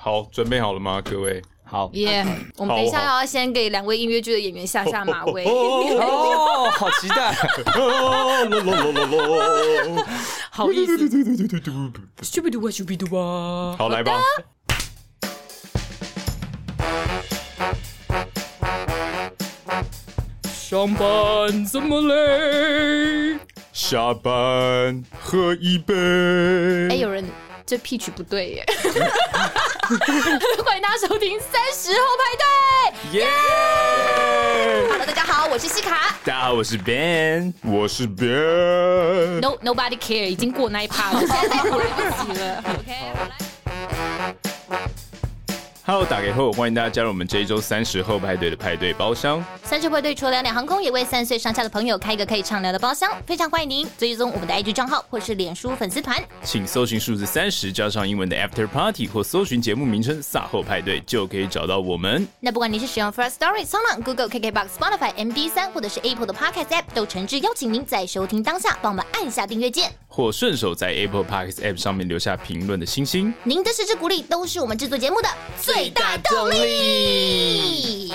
好，准备好了吗，各位？好，耶！我们等一下要先给两位音乐剧的演员下下马威。哦，好期待！好意思。好，来吧。上班怎么累，下班喝一杯。哎，有人。这 pitch 不对耶！欢迎大家收听三十后派对，耶！Hello，大家好，我是西卡。大家好，我是 Ben，我是 Ben。No nobody care，已经过那一趴了，现在来不及了。OK。Hello，打给后，欢迎大家加入我们这一周三十后派对的派对包厢。三十后派对除了两两航空，也为三十岁上下的朋友开一个可以畅聊的包厢，非常欢迎您追踪我们的 IG 账号或是脸书粉丝团，请搜寻数字三十加上英文的 After Party 或搜寻节目名称“萨后派对”就可以找到我们。那不管你是使用 First Story、SoundOn、Google、KKBox、Spotify、MD 三或者是 Apple 的 Podcast App，都诚挚邀请您在收听当下帮我们按下订阅键，或顺手在 Apple Podcast App 上面留下评论的星星。您的支持鼓励都是我们制作节目的最大动力。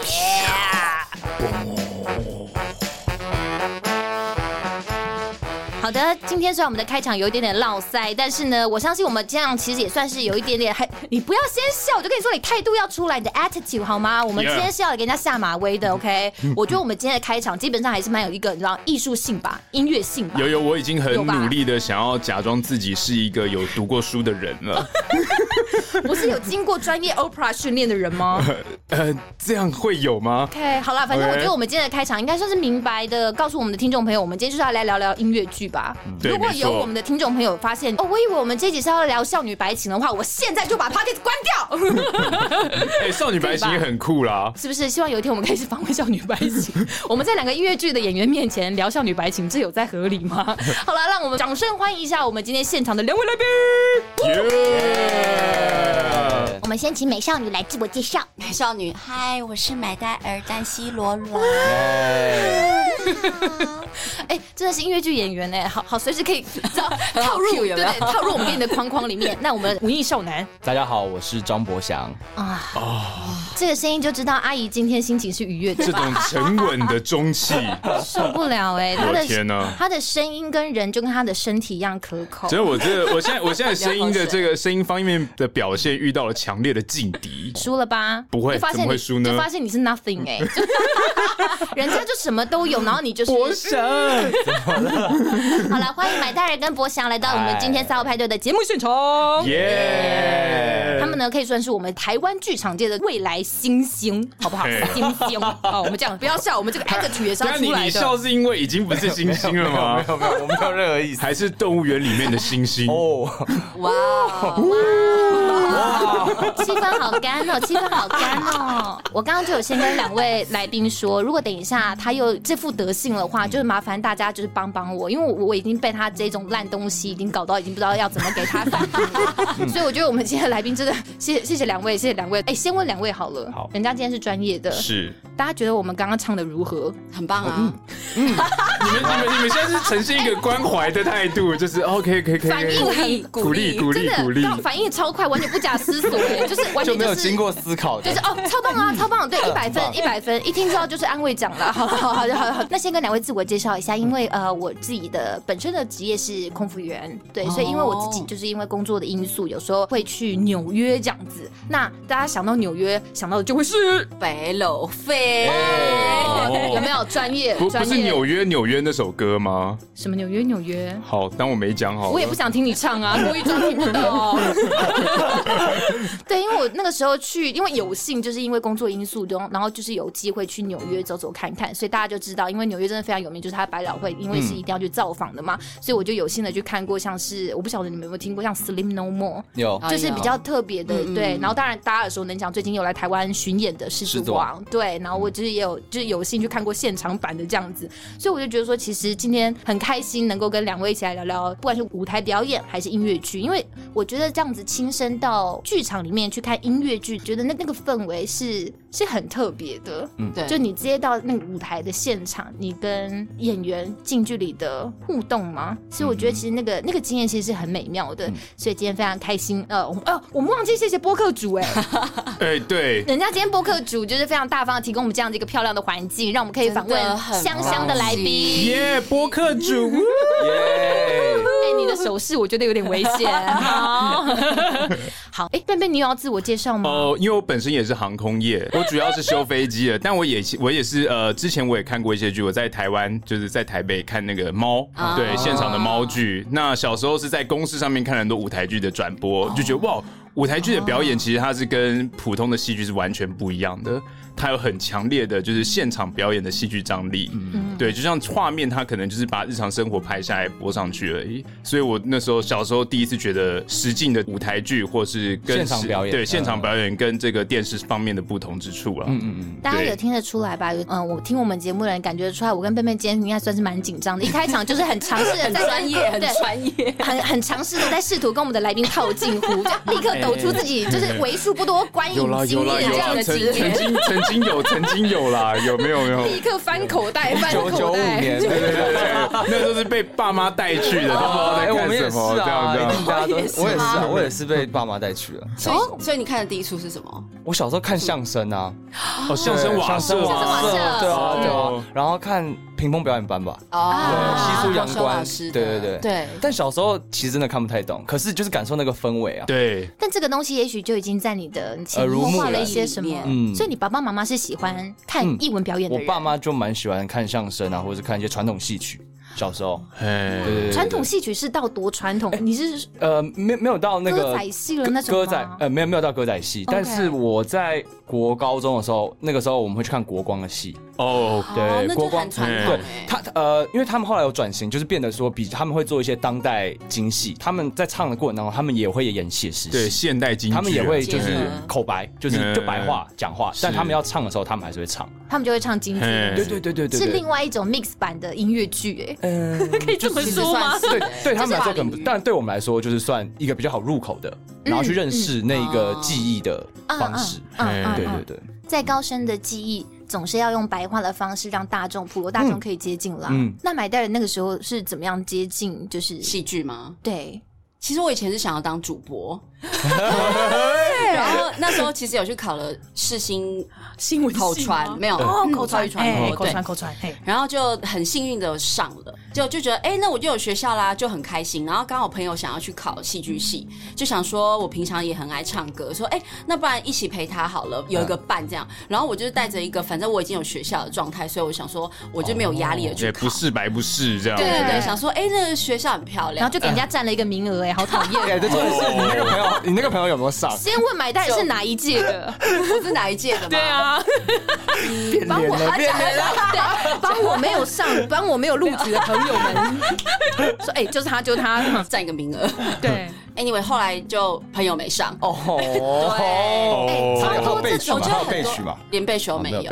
好的，今天虽然我们的开场有一点点落塞，但是呢，我相信我们这样其实也算是有一点点。还 你不要先笑，我就跟你说，你态度要出来，你的 attitude 好吗？我们今天是要给人家下马威的，OK？我觉得我们今天的开场基本上还是蛮有一个你知道艺术性吧，音乐性吧。有有，我已经很努力的想要假装自己是一个有读过书的人了。不是有经过专业 opera 训练的人吗？呃，这样会有吗？OK，好了，反正我觉得我们今天的开场应该算是明白的，告诉我们的听众朋友，我们今天就是要来聊聊音乐剧。吧，如果有我们的听众朋友发现哦，我以为我们这集是要聊少女白情的话，我现在就把 Podcast 关掉。哎，少女白情也很酷啦，是不是？希望有一天我们可以去访问少女白情。我们在两个音乐剧的演员面前聊少女白情，这有在合理吗？好了，让我们掌声欢迎一下我们今天现场的两位来宾。我们先请美少女来自我介绍。美少女，嗨，我是买戴尔丹西罗罗。哎，真的是音乐剧演员哎，好好随时可以 套入，对对，套入我们给你的框框里面。那我们文艺少男，大家好，我是张博翔啊。哦，这个声音就知道阿姨今天心情是愉悦的。这种沉稳的中气，受不了哎！他的天哪，他的声音跟人就跟他的身体一样可口。所以我这个，我现在我现在声音的这个声音方面的表现遇到了强烈的劲敌，输了吧？不会，怎么会输呢？就发现你是 nothing 哎，人家就什么都有，然后你就是博翔。好了，欢迎买大人跟博翔来到我们今天三号派对的节目现场。耶！他们呢可以算是我们台湾剧场界的未来新星，好不好？新星。好，我们这样不要笑，我们这个 attitude 也是要出来的。那你笑是因为已经不是新星了吗？没有没有，我没有任何意思。还是动物园里面的星星哦。哇哇！气氛好干哦，气氛好干哦。我刚刚就有先跟两位来宾说，如果等一下他又这副德性的话，就是麻烦大家就是帮帮我，因为我我已经被他这种烂东西已经搞到已经不知道要怎么给他反应，所以我觉得我们今天的来宾真的谢谢谢谢两位，谢谢两位。哎，先问两位好了，好，人家今天是专业的，是，大家觉得我们刚刚唱的如何？很棒啊。嗯，你们你们你们现在是呈现一个关怀的态度，就是 OK 可以可以，反应很鼓励。鼓励鼓励，反应超快，完全不假思索，就是完全没有经过思考，就是哦，超棒啊，超棒，对，一百分一百分，一听知道就是安慰奖了，好好好好好，那先跟两位自我介绍一下，因为呃，我自己的本身的职业是空服员，对，所以因为我自己就是因为工作的因素，有时候会去纽约这样子。那大家想到纽约，想到的就会是北楼飞，有没有专业？不不是纽约纽约那首歌吗？什么纽约纽约？好，当我没讲好。我也不想听你唱啊，故意装听不懂。对，因为我那个时候去，因为有幸就是因为工作因素中，然后就是有机会去纽约走走看看，所以大家就知道，因为纽约真的非常有名，就是它百老汇，因为是一定要去造访的嘛，嗯、所以我就有幸的去看过，像是我不晓得你们有没有听过，像 Slim No More，有，就是比较特别的，有对。然后当然大家耳熟能详，最近有来台湾巡演的狮子王，对。然后我就是也有就是有幸去看过现场版的这样子，所以我就觉得说，其实今天很开心能够跟两位一起来聊聊，不管是舞台表演还是音乐剧，因为我觉得这样子亲身到剧场里面去看音乐剧，觉得那那个氛围是是很特别的。嗯，对，就你直接到那个舞台的现场，你跟演员近距离的互动吗，所以我觉得其实那个那个经验其实是很美妙的。所以今天非常开心。呃，哦，我们忘记谢谢播客主哎，哎对，人家今天播客主就是非常大方的提供我们这样的一个漂亮的环境，让我们可以访问香香的来宾。耶，播客主，耶！哎，你的手势我觉得有点危险。好，好，哎，便便，你有要自我介绍吗？哦，因为我本身也是航空业，我主要是修飞机的，但我也我也是呃，之前我也看过一些剧，我在台湾就是在台北看那个猫，对，现场的猫剧。那小时候是在公司上面看很多舞台剧的转播，就觉得哇，舞台剧的表演其实它是跟普通的戏剧是完全不一样的。它有很强烈的，就是现场表演的戏剧张力，嗯，对，就像画面，它可能就是把日常生活拍下来播上去而已。所以我那时候小时候第一次觉得实境的舞台剧，或是跟现场表演，对现场表演跟这个电视方面的不同之处啊。嗯嗯嗯，大家有听得出来吧？嗯，我听我们节目的人感觉出来，我跟贝贝今天应该算是蛮紧张的。一开场就是很尝试的在专业，很专业，很很尝试的在试图跟我们的来宾套近乎，就立刻抖出自己就是为数不多观影经验这样的经验。曾经 有，曾经有啦，有没有没有？立刻翻口袋，翻口袋。九九五年，对对对对，那都是被爸妈带去的，都不知道在干什么。这样这样，大家都，我也是啊，我也是被爸妈带去了。所以，所以你看的第一出是什么？我小时候看相声啊，哦，相声瓦舍，相声瓦舍，对啊对啊，然后看。屏风表演班吧，哦，对，西出阳关，对对对对。但小时候其实真的看不太懂，可是就是感受那个氛围啊。对。但这个东西也许就已经在你的潜移默化了一些什么，嗯。所以你爸爸妈妈是喜欢看艺文表演的。我爸妈就蛮喜欢看相声啊，或者是看一些传统戏曲。小时候，对，传统戏曲是到多传统？你是呃，没没有到那个歌仔戏了那种歌仔，呃，没有没有到歌仔戏。但是我在国高中的时候，那个时候我们会去看国光的戏。哦，对，国光传统。对，他呃，因为他们后来有转型，就是变得说比他们会做一些当代京戏。他们在唱的过程当中，他们也会演写实戏，对，现代京剧。他们也会就是口白，就是就白话讲话。但他们要唱的时候，他们还是会唱。他们就会唱京剧。对对对对对，是另外一种 mix 版的音乐剧，哎。嗯，可以这么说吗？对，对他们来说可能，但对我们来说就是算一个比较好入口的，然后去认识那个记忆的方式。嗯，对对对，再高深的记忆，总是要用白话的方式让大众普罗大众可以接近啦。嗯，那买代人那个时候是怎么样接近？就是戏剧吗？对，其实我以前是想要当主播。对，然后那时候其实有去考了世新新闻口传，没有哦，口传传，口传口传，然后就很幸运的上了，就就觉得哎，那我就有学校啦，就很开心。然后刚好朋友想要去考戏剧系，就想说我平常也很爱唱歌，说哎，那不然一起陪他好了，有一个伴这样。然后我就带着一个，反正我已经有学校的状态，所以我想说我就没有压力的去考，不是白不是这样。对对对，想说哎，那个学校很漂亮，然后就给人家占了一个名额，哎，好讨厌。对，是你那个朋友。你那个朋友有没有上？先问买单是哪一届的？我是哪一届的吗？对啊，帮我他讲，帮我没有上，帮我没有录取的朋友们。说，哎，就是他，就他占一个名额。对，Anyway，后来就朋友没上。哦，对，差点被取，我觉得被取嘛，连被取都没有。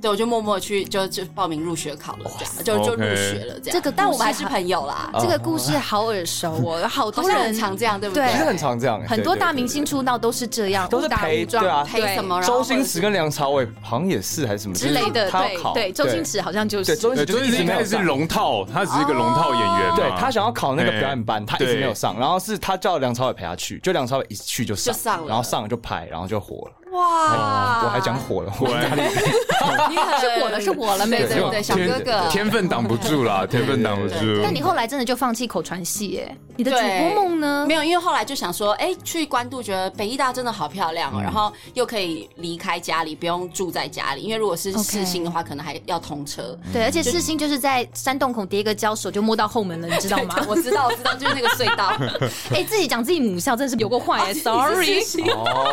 对，我就默默去就就报名入学考了，这样就就入学了。这样，这个但我们还是朋友啦。这个故事好耳熟哦，好多人常这样，对不对？其实很常这样，很多大明星出道都是这样，都是陪对啊，陪什么？周星驰跟梁朝伟好像也是还是什么之类的。对对，周星驰好像就是。对，周星驰应该是龙套，他只是一个龙套演员。对，他想要考那个表演班，他一直没有上，然后是他叫梁朝伟陪他去，就梁朝伟一去就上，然后上了就拍，然后就火了。哇！我还讲火了，火在哪里？是火了，是火了，没对对，小哥哥，天分挡不住啦，天分挡不住。但你后来真的就放弃口传系？哎，你的主播梦呢？没有，因为后来就想说，哎，去关渡，觉得北艺大真的好漂亮哦，然后又可以离开家里，不用住在家里。因为如果是世新的话，可能还要通车。对，而且世新就是在山洞口叠一个胶，手就摸到后门了，你知道吗？我知道，我知道，就是那个隧道。哎，自己讲自己母校，真的是有够坏哎，sorry。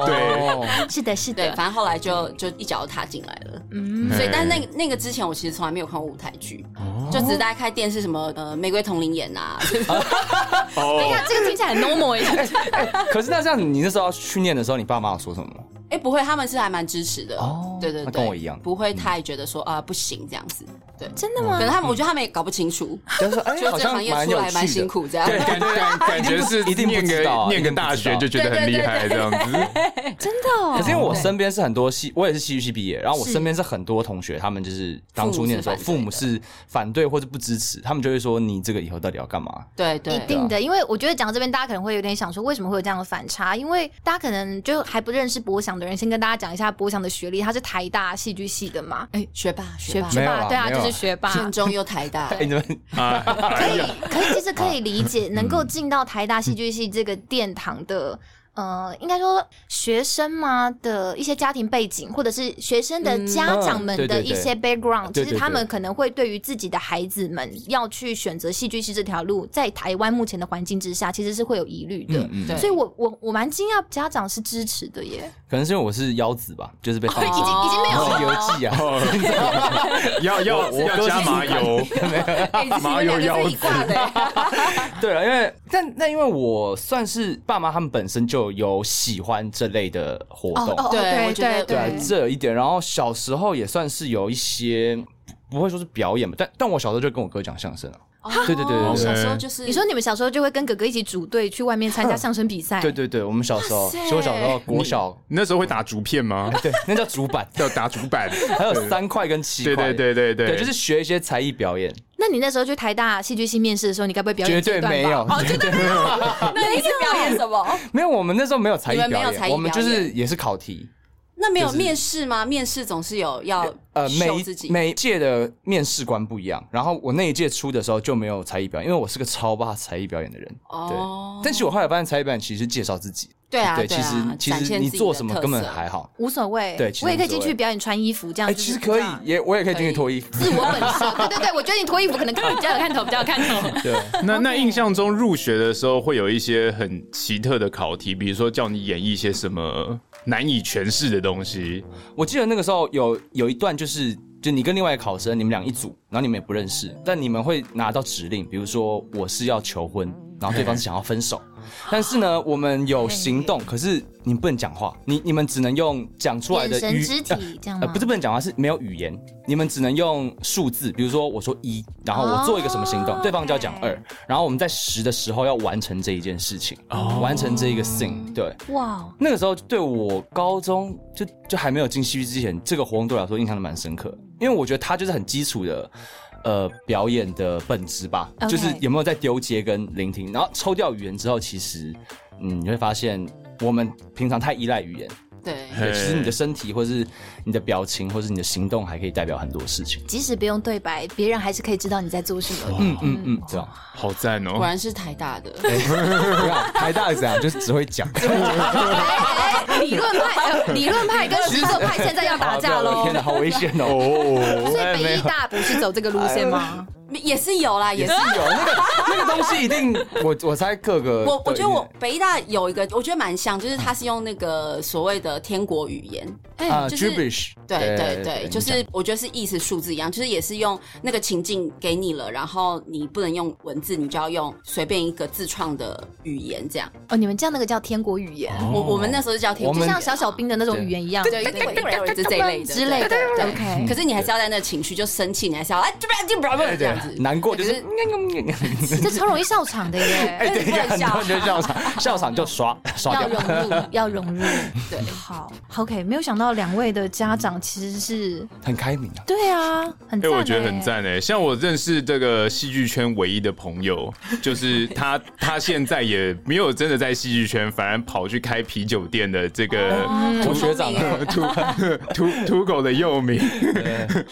对，是。是的，反正后来就就一脚踏进来了，嗯，所以但那那个之前我其实从来没有看过舞台剧，就只是大家开电视什么呃玫瑰瞳铃眼啊，等一下这个听起来很 normal 哎，可是那这样你那时候要去念的时候，你爸妈有说什么吗？哎，不会，他们是还蛮支持的。哦，对对对，跟我一样，不会太觉得说啊不行这样子。对，真的吗？可能他们，我觉得他们也搞不清楚，就是说，哎，好像蛮有趣，蛮辛苦这样。对，感觉感 觉是一定念个念个大学就觉得很厉害这样子。真的。可是因为我身边是很多戏，我也是戏剧系毕业，然后我身边是很多同学，他们就是当初念的时候，父母是反对或者不支持，他们就会说你这个以后到底要干嘛？对对，一定的。因为我觉得讲到这边，大家可能会有点想说，为什么会有这样的反差？因为大家可能就还不认识博翔的人，先跟大家讲一下博翔的学历，他是台大戏剧系的嘛？哎，学霸，学霸，学霸，对啊，就是学霸。建中又台大，可以，可以，其实可以理解，能够进到台大戏剧系这个殿堂的。呃，应该说学生嘛的一些家庭背景，或者是学生的家长们的一些 background，其实他们可能会对于自己的孩子们要去选择戏剧系这条路，在台湾目前的环境之下，其实是会有疑虑的。嗯嗯、所以我我我蛮惊讶，家长是支持的耶。可能是因为我是腰子吧，就是被放、哦、已经已经没有了。油剂啊，要要要加麻油，麻油腰子。对了，因为但那因为我算是爸妈他们本身就。有喜欢这类的活动，对对对对，这有一点。然后小时候也算是有一些，不会说是表演吧，但但我小时候就跟我哥讲相声了。对对对，小时候就是你说你们小时候就会跟哥哥一起组队去外面参加相声比赛。对对对，我们小时候，所以我小时候国小你那时候会打竹片吗？对，那叫竹板，叫打竹板，还有三块跟七块。对对对对对，就是学一些才艺表演。那你那时候去台大戏剧系面试的时候，你该不会表演？绝对没有，绝对没有。那你是表演什么？没有，我们那时候没有才艺表演，我们就是也是考题。那没有面试吗？面试总是有要呃，每每一届的面试官不一样。然后我那一届出的时候就没有才艺表演，因为我是个超怕才艺表演的人。哦，但是我后来发现才艺表演其实介绍自己。对啊，对，其实其实你做什么根本还好，无所谓。对，我也可以进去表演穿衣服这样子。其实可以，也我也可以进去脱衣服。自我本色，对对对，我觉得你脱衣服可能 比较有看头，比较有看头。对，那那印象中入学的时候会有一些很奇特的考题，比如说叫你演绎一些什么难以诠释的东西。我记得那个时候有有一段就是，就你跟另外一个考生，你们俩一组，然后你们也不认识，但你们会拿到指令，比如说我是要求婚，然后对方是想要分手。但是呢，我们有行动，可是你不能讲话，你你们只能用讲出来的语肢体这样呃，不是不能讲话，是没有语言，你们只能用数字，比如说我说一，然后我做一个什么行动，对方就要讲二，然后我们在十的时候要完成这一件事情，完成这一个 thing，对，哇，那个时候对我高中就就还没有进戏剧之前，这个活动对我来说印象都蛮深刻，因为我觉得它就是很基础的。呃，表演的本质吧.就是有没有在丢接跟聆听，然后抽掉语言之后，其实，嗯，你会发现我们平常太依赖语言。对，对，其实你的身体，或是你的表情，或是你的行动，还可以代表很多事情。即使不用对白，别人还是可以知道你在做什么。嗯嗯嗯，这样好赞哦！果然是台大的，台大是这样，就是只会讲。理论派，理论派跟实测派现在要打架喽！天哪，好危险哦！所以北艺大不是走这个路线吗？也是有啦，也是有那个那个东西一定，我我猜各个我我觉得我北艺大有一个，我觉得蛮像，就是它是用那个所谓的天国语言，哎，就是对对对，就是我觉得是意思数字一样，就是也是用那个情境给你了，然后你不能用文字，你就要用随便一个自创的语言这样。哦，你们叫那个叫天国语言，我我们那时候就叫天国，就像小小兵的那种语言一样，对对对，就这一类的之类的。OK，可是你还是要在那个情绪，就生气，你还是要哎这边就不要这样。难过就是，这超容易笑场的耶！哎，对，很多人就笑场，笑场就刷刷掉。要融入，要融入。对，好，OK。没有想到两位的家长其实是很开明啊。对啊，很哎。我觉得很赞诶。像我认识这个戏剧圈唯一的朋友，就是他，他现在也没有真的在戏剧圈，反而跑去开啤酒店的这个我学长，土土土狗的幼名。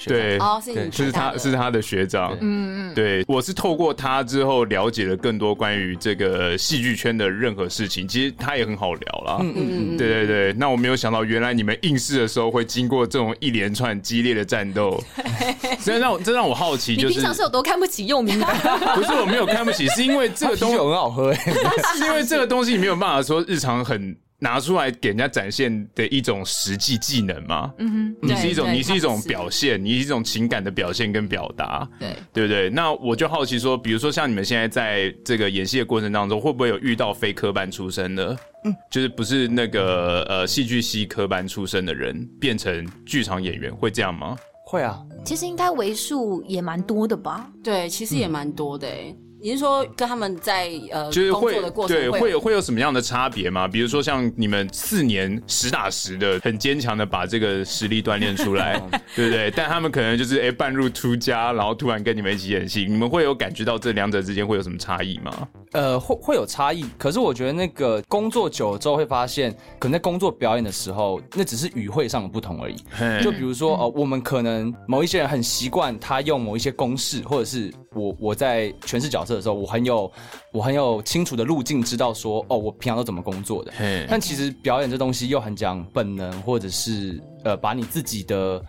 对，哦，是你，是他是他的学长。嗯嗯，对，我是透过他之后了解了更多关于这个戏剧圈的任何事情。其实他也很好聊啦。嗯嗯嗯，对对对。那我没有想到，原来你们应试的时候会经过这种一连串激烈的战斗。这让我这让我好奇，就是你平常是有多看不起幼名的？不是，我没有看不起，是因为这个东西很好喝。是因为这个东西你没有办法说日常很。拿出来给人家展现的一种实际技能吗？嗯哼，你是一种，你是一种表现，你是一种情感的表现跟表达，对对不对？那我就好奇说，比如说像你们现在在这个演戏的过程当中，会不会有遇到非科班出身的，嗯，就是不是那个呃戏剧系科班出身的人变成剧场演员，会这样吗？会啊，其实应该为数也蛮多的吧？对，其实也蛮多的诶。你是说跟他们在呃就是会工作的过程对会会有会有什么样的差别吗？比如说像你们四年实打实的很坚强的把这个实力锻炼出来，对不对？但他们可能就是哎半路出家，然后突然跟你们一起演戏，你们会有感觉到这两者之间会有什么差异吗？呃，会会有差异，可是我觉得那个工作久了之后会发现，可能在工作表演的时候，那只是语汇上的不同而已。就比如说，呃，我们可能某一些人很习惯他用某一些公式，或者是我我在诠释角色的时候，我很有我很有清楚的路径，知道说，哦，我平常都怎么工作的。但其实表演这东西又很讲本能，或者是呃，把你自己的。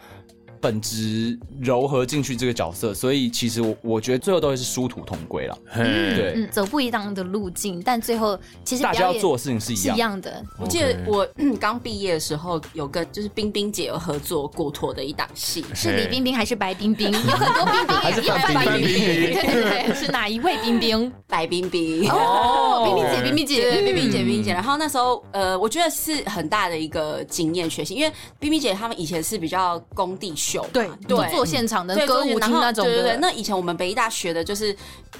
本质柔合进去这个角色，所以其实我我觉得最后都会是殊途同归了。嗯对嗯，走不一样的路径，但最后其实大家要做的事情是一样。样的。我记得我嗯刚毕业的时候，有跟就是冰冰姐有合作过托的一档戏，是李冰冰还是白冰冰？有很多冰冰，还是也有范冰冰冰冰。对对对，是哪一位冰冰？白冰冰。哦，冰冰姐，冰冰姐，冰冰姐，冰冰姐。然后那时候，呃，我觉得是很大的一个经验学习，因为冰冰姐他们以前是比较工地对对，做现场的歌舞厅那种的。对对对。那以前我们北艺大学的就是，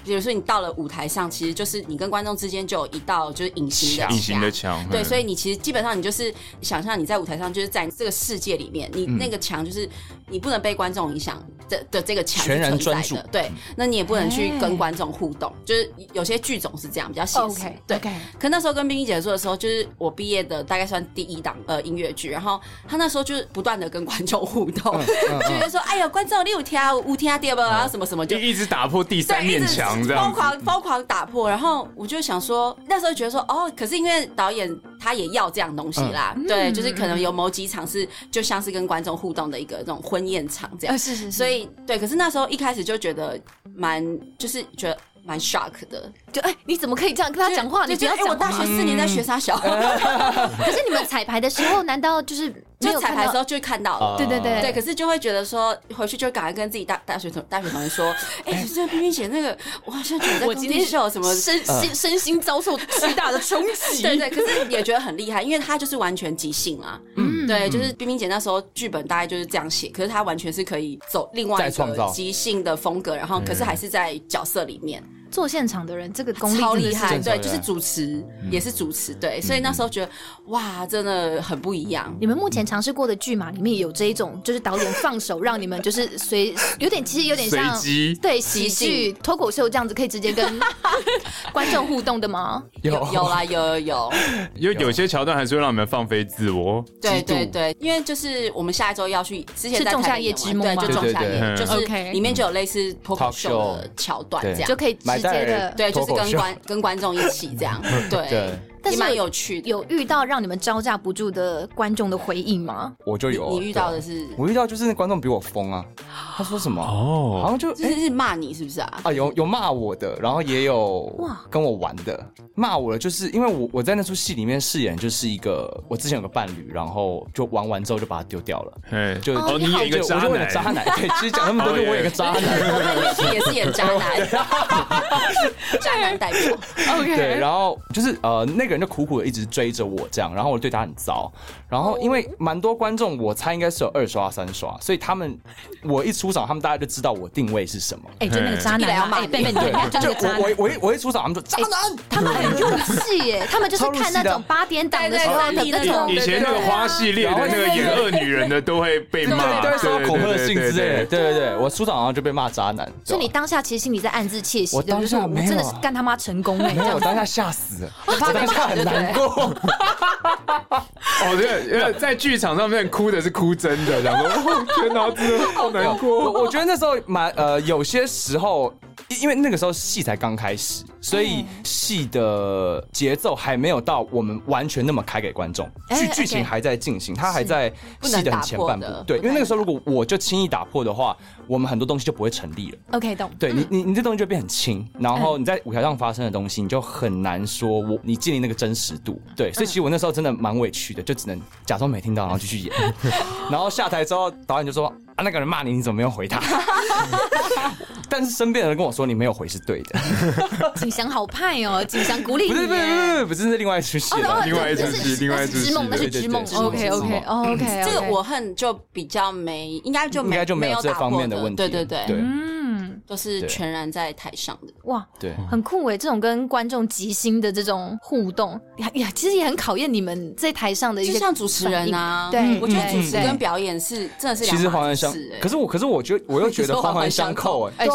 比如说你到了舞台上，其实就是你跟观众之间就有一道就是隐形的隐形的墙，对，所以你其实基本上你就是想象你在舞台上，就是在这个世界里面，你那个墙就是你不能被观众影响的的这个墙是全然存在专注的，对，那你也不能去跟观众互动，就是有些剧种是这样比较写实。对。可那时候跟冰冰姐做的时候，就是我毕业的大概算第一档呃音乐剧，然后他那时候就是不断的跟观众互动，就会说哎呀观众你有听有听到不？然后什么什么就一一直打破第三面墙这样疯。狂疯狂打破，然后我就想说，那时候觉得说，哦，可是因为导演他也要这样东西啦，嗯对，就是可能有某几场是就像是跟观众互动的一个那种婚宴场这样，是是，所以对，可是那时候一开始就觉得蛮，就是觉得蛮 shock 的，就哎，你怎么可以这样跟他讲话？你不要就觉得哎，我。大学四年在学啥小，可是你们彩排的时候，难道就是就彩排的时候就会看到了。对对对对，可是就会觉得说，回去就赶快跟自己大大学同大学同学说，哎、这冰冰姐那个，我好像觉得我今天受什么身心身心遭受巨大的冲击。对对，可是也觉得很厉害，因为他就是完全即兴啊。嗯，对，就是冰冰姐那时候剧本大概就是这样写，可是他完全是可以走另外一个再创造即兴的风格，然后可是还是在角色里面。做现场的人，这个功力超厉害，对，就是主持，也是主持，对，所以那时候觉得哇，真的很不一样。你们目前尝试过的剧码里面有这一种，就是导演放手让你们就是随 有点，其实有点像对喜剧脱口秀这样子，可以直接跟观众互动的吗？有。有啦，有有。有，因为有些桥段还是会让你们放飞自我。对对对，因为就是我们下一周要去，之前在是仲夏夜台北演完对，之梦吗就仲夏夜，对对对。就是里面就有类似脱口秀的桥段这样，就可以直接的对，就是跟观 跟观众一起这样，对但是蛮有趣的。有遇到让你们招架不住的观众的回应吗？我就有。你遇到的是，我遇到就是那观众比我疯啊，他说什么？哦好像就就是是骂你是不是啊？啊，有有骂我的，然后也有哇跟我玩的。骂我的就是因为我我在那出戏里面饰演就是一个我之前有个伴侣，然后就玩完之后就把他丢掉了，嘿就哦，你演一个渣男我就演渣男。对，其实讲那么多，就我演个渣男。我在也是演渣男，渣男代表。OK，对，然后就是呃，那个人就苦苦的一直追着我这样，然后我对他很糟。然后因为蛮多观众，我猜应该是有二刷三刷，所以他们我一出场，他们大家就知道我定位是什么。哎，就那个渣男要骂哎，贝贝，你看就我我。我一我一出场，他们说渣男。他们很入戏耶，他们就是看那种八点档的时候的那种以前那个花系列的那个演恶女人的都会被骂，对，对性之类的。对对对，我出场好像就被骂渣男。所以你当下其实心里在暗自窃喜，我？当下没真的是干他妈成功哎，这没有，我当下吓死了，我怕当下很难过。哦，对，因为在剧场上面哭的是哭真的，然后哦天哪，真的好难过。我我觉得那时候蛮呃，有些时候因因为那个时候戏才刚开始，所以戏的节奏还没有到我们完全那么开给观众，剧剧情还在进行，它还在戏的很前半部。对，因为那个时候如果我就轻易打破的话，我们很多东西就不会成立了。OK，懂。对你，你你这东西就变很轻，然后你在舞台上发生的东西，你就很难说我你建立那个真实度。对，所以其实我那时候真的蛮委屈的，就只能假装没听到，然后继续演。然后下台之后，导演就说。啊，那个人骂你，你怎么没有回他？但是身边的人跟我说，你没有回是对的。景祥好派哦，景祥鼓励你。不是不是不是不是，是另外一出戏，另外一出戏，另外一出戏。那是织梦，OK OK OK。这个我恨就比较没，应该就应该就没有这方面的问题。对对对，嗯，都是全然在台上的。哇，对，很酷诶，这种跟观众即兴的这种互动，呀，其实也很考验你们在台上的一些，就像主持人啊。对，我觉得主持跟表演是真的是其实环环相，可是我可是。我觉得我又觉得环环相扣哎，是，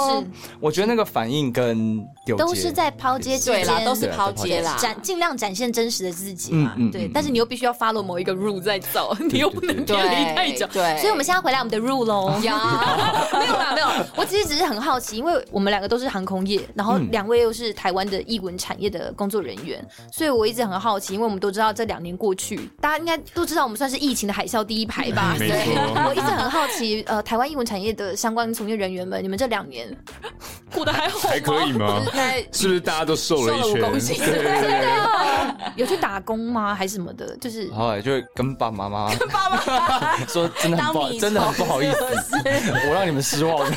我觉得那个反应跟都是在抛接之间，都是抛接啦，展尽量展现真实的自己嘛，对。但是你又必须要 follow 某一个 rule 在走，你又不能偏离太久，对。所以我们现在回来我们的 rule 喽，没有啦，没有。我其实只是很好奇，因为我们两个都是航空业，然后两位又是台湾的译文产业的工作人员，所以我一直很好奇，因为我们都知道这两年过去，大家应该都知道我们算是疫情的海啸第一排吧？没错。我一直很好奇，呃，台湾译文产业的相关从业人员们，你们这两年过得还好吗？还可以吗？是不是大家都瘦了一圈？对对啊，有去打工吗？还是什么的？就是后来就跟爸爸妈妈跟爸妈 说，真的很不好，真的很不好意思，我让你们失望了。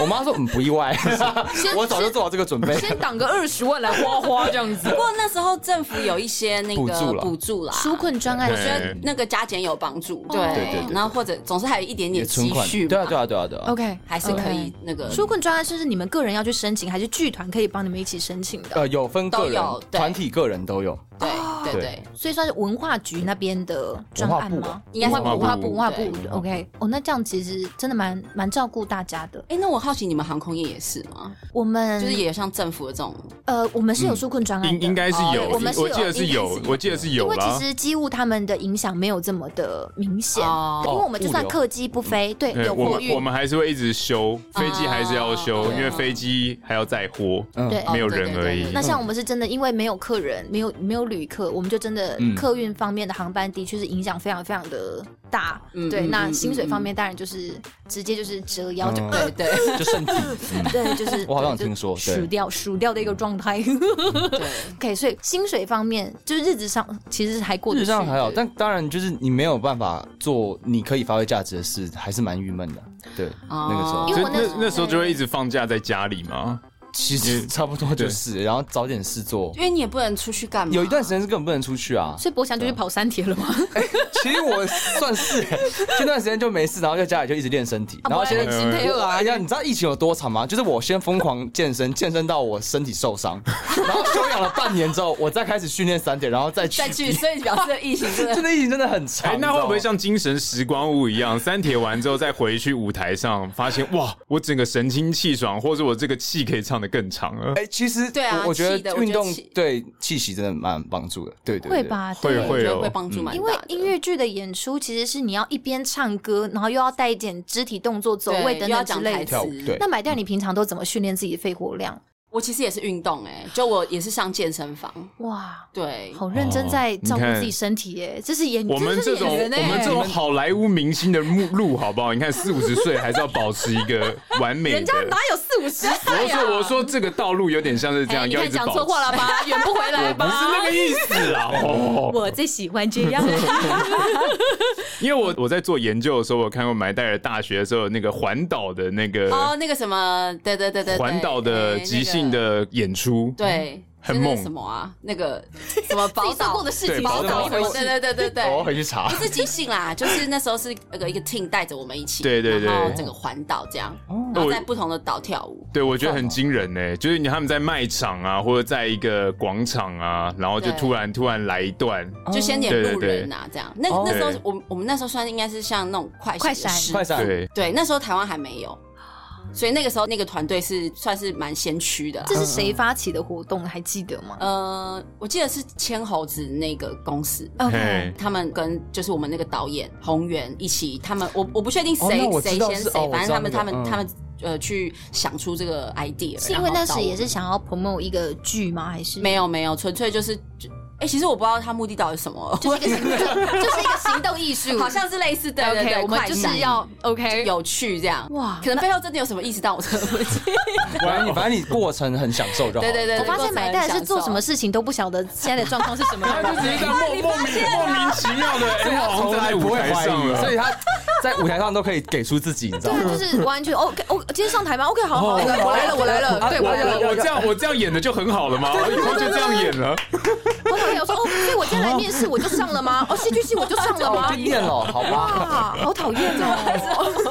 我妈说：“嗯，不意外，我早就做好这个准备，先挡个二十万来花花这样子。”不过那时候政府有一些那个补助了，补助啦，纾困专案，我觉得那个加减有帮助。对对对，然后或者总是还有一点点积蓄，对啊对啊对啊对啊。OK，还是可以那个纾困专案，是不是你们个人要去申请，还是剧团可以帮你们一起申请的？呃，有分个人、团体、个人都有。对对对，所以算是文化局那边的专案吗？应该是文化部文化部。OK，哦，那这样其实真的蛮蛮照顾大家的。哎，那我好奇你们航空业也是吗？我们就是也像政府的这种，呃，我们是有纾困专案，应应该是有，我们我记得是有，我记得是有。因为其实机务他们的影响没有这么的明显，因为我们就算客机不飞，对，有货运，我们还是会一直修飞机，还是要修，因为飞机还要载货，对，没有人而已。那像我们是真的，因为没有客人，没有没有旅客，我们就真。的客运方面的航班的确是影响非常非常的大，对。那薪水方面当然就是直接就是折腰，就对对，就剩底，对，就是我好像听说数掉数掉的一个状态。对，OK，所以薪水方面就是日子上其实还过得，日子上还好，但当然就是你没有办法做你可以发挥价值的事，还是蛮郁闷的。对，那个时候，因为那那时候就会一直放假在家里嘛。其实差不多就是，然后找点事做，因为你也不能出去干嘛。有一段时间是根本不能出去啊，所以博翔就去跑三铁了吗？其实我算是，这段时间就没事，然后在家里就一直练身体，然后现在心跳啊！哎呀，你知道疫情有多长吗？就是我先疯狂健身，健身到我身体受伤，然后休养了半年之后，我再开始训练三铁，然后再去。再去，所以表示疫情真的，真的疫情真的很长。那会不会像精神时光屋一样，三铁完之后再回去舞台上，发现哇，我整个神清气爽，或者我这个气可以唱得更长了？哎，其实对啊，我觉得运动对气息真的蛮帮助的，对对会吧？会会会帮助蛮大。因为音乐剧的演出其实是你要一边唱歌，然后又要带一点肢体动作、走位等等之类的。对，那买掉你平常都怎么训练自己的肺活量？我其实也是运动哎，就我也是上健身房哇，对，好认真在照顾自己身体哎，这是演我们这种我们这种好莱坞明星的目 路好不好？你看四五十岁还是要保持一个完美，人家哪有四五十岁？我说我说这个道路有点像是这样，要一直保持。讲错话了吧？圆不回来吧？不是那个意思啊！我最喜欢这样，因为我我在做研究的时候，我看过埋戴尔大学的时候那个环岛的那个哦，那个什么，对对对对，环岛的即兴。的演出对，很猛。什么啊？那个什么 宝岛？过的事情，宝岛一回事，对对对对对，我要回去查。不是即兴啦，就是那时候是那个一个 team 带着我们一起，对对对，然后整个环岛这样，然后在不同的岛跳舞。对，我觉得很惊人呢，就是你他们在卖场啊，或者在一个广场啊，然后就突然突然来一段，就先点路人啊，这样。那那时候我我们那时候算是应该是像那种快快闪。快闪，对。对，那时候台湾还没有。所以那个时候，那个团队是算是蛮先驱的。这是谁发起的活动？还记得吗？呃，我记得是千猴子那个公司，OK，他们跟就是我们那个导演宏源一起，他们我我不确定谁谁先谁，反正他们他们他们呃去想出这个 idea。是因为那时也是想要 promote 一个剧吗？还是没有没有，纯粹就是。哎、欸，其实我不知道他目的到底是什么，就是一个行动，就是一个行动艺术，好像是类似的。对对对，我们就是要 OK 有趣这样。哇，可能背后真的有什么意思，但我真的不记得。反正你反正你过程很享受就好。对对对，我发现买袋是做什么事情都不晓得现在的状况是什么，他就直接莫莫名 莫名其妙的，哎，好像在舞台上了，所以他 在舞台上都可以给出自己，你知道吗？就是完全 OK，我今天上台吗？OK，好好，我来了，我来了。对，我我我这样我这样演的就很好了吗？我以后就这样演了。我朋友说哦，所以我。今天来面试我就上了吗？哦，戏剧系我就上了吗？念了，好吧。好讨厌哦。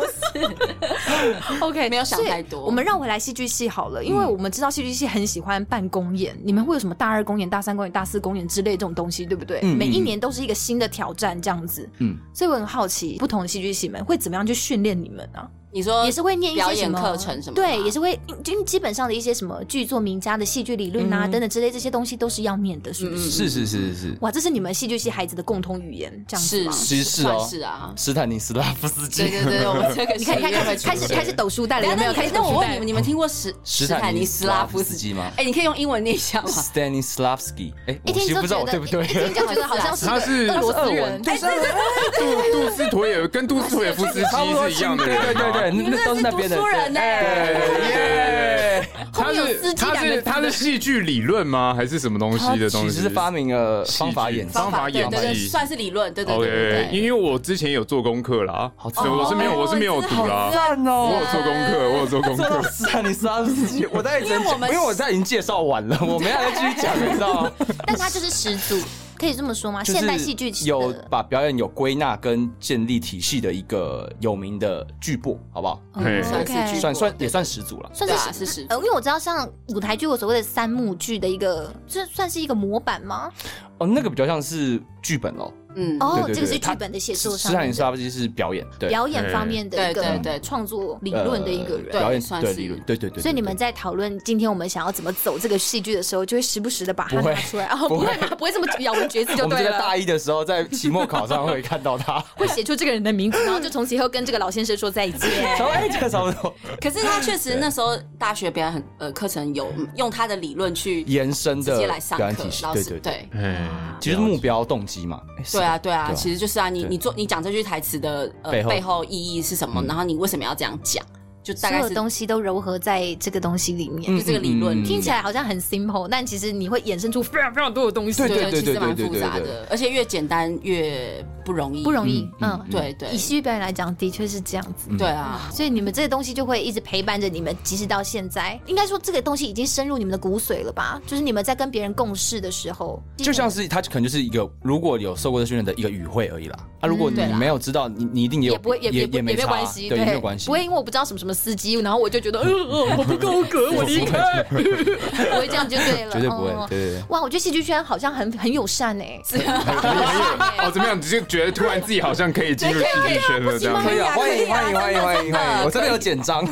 OK，没有想太多。我们绕回来戏剧系好了，因为我们知道戏剧系很喜欢办公演，你们会有什么大二公演、大三公演、大四公演之类这种东西，对不对？每一年都是一个新的挑战，这样子。嗯，所以我很好奇，不同的戏剧你们会怎么样去训练你们呢？你说也是会念一些什么课程什么？对，也是会，就基本上的一些什么剧作名家的戏剧理论啊等等之类这些东西都是要念的，是不是？是是是是。哇，这是你们戏剧系孩子的共同语言，这样子吗？是是哦，是啊。斯坦尼斯拉夫斯基。对对对，我们这个 你看，你看，开始开始开始抖书袋了，有没有？那我问你们，你们听过史斯坦尼斯拉夫斯基吗？哎，你可以用英文念一下吗？Stanislavski。哎，一听就不知道对不对？一听就觉得好像是他是俄罗斯人。杜杜斯妥也跟杜斯妥也夫斯基是一样的人。对对对，那都是那边。读书人呢？耶！他是他是他是戏剧理论吗？还是什么东西的东西？其实是发明了方法演方法演技，算是理论。对对对，因为我之前有做功课啦，所以我是没有我是没有读啦。我有做功课，我有做功课。斯坦尼斯拉夫斯基，我在因为我们因为我在已经介绍完了，我们要再继续讲，你知道吗？但他就是始祖。可以这么说吗？现代戏剧有把表演有归纳跟建立体系的一个有名的剧部，好不好？嗯，算算算也算始祖了，算是是始祖。因为我知道像舞台剧，我所谓的三幕剧的一个，这算是一个模板吗？哦，那个比较像是剧本哦。嗯，哦，这个是剧本的写作上。斯坦尼斯拉夫斯基是表演，对表演方面的一个对创作理论的一个人，表演算是理论，对对对。所以你们在讨论今天我们想要怎么走这个戏剧的时候，就会时不时的把它拿出来啊，不会 吗？不会这么咬文嚼字就对了。我们在大一的时候，在期末考上会看到他，会写出这个人的名字，然后就从此以后跟这个老先生说再见。哎，这个差不多。可是他确实那时候大学表演很呃课程有用他的理论去延伸的直接来上课，对对对，嗯，其实目标动机嘛，对啊对啊，其实就。是啊，你你做你讲这句台词的呃背后意义是什么？然后你为什么要这样讲？就大概所有东西都糅合在这个东西里面，就这个理论。听起来好像很 simple，但其实你会衍生出非常非常多的东西，对对对对，其实蛮复杂的，而且越简单越不容易，不容易。嗯，对对。以戏剧表演来讲，的确是这样子。对啊，所以你们这些东西就会一直陪伴着你们，即使到现在，应该说这个东西已经深入你们的骨髓了吧？就是你们在跟别人共事的时候，就像是他可能就是一个如果有受过这训练的一个语汇而已啦。啊，如果你没有知道，你你一定也也不会也也也没关系，对，没有关系，不会因为我不知道什么什么司机，然后我就。觉得，嗯嗯，我不够格，我离开，不会这样就对了，绝对不会。对对对，哇，我觉得戏剧圈好像很很友善哎，哦，怎么样？你就觉得突然自己好像可以进入戏剧圈了，这样可以啊？欢迎欢迎欢迎欢迎欢迎！我真的有紧张。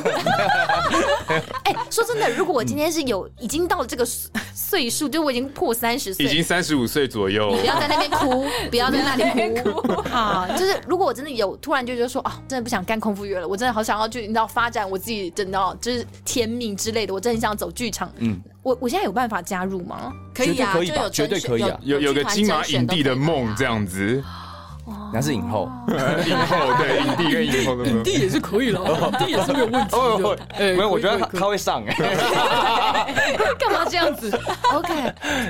哎，说真的，如果我今天是有已经到了这个岁数，就我已经破三十岁，已经三十五岁左右，你不要在那边哭，不要在那里哭。好，就是如果我真的有突然就觉得说，哦，真的不想干空服员了，我真的好想要去，你知道，发展我自己真的。哦，就是天命之类的，我真的很想走剧场。嗯，我我现在有办法加入吗？可以啊，可以吧？绝对可以啊，有有个金马影帝的梦这样子。那是影后，影后对影帝跟影后的 影帝也是可以了，影帝也是没有问题的。没有，我觉得他他会上哎。干嘛这样子？OK，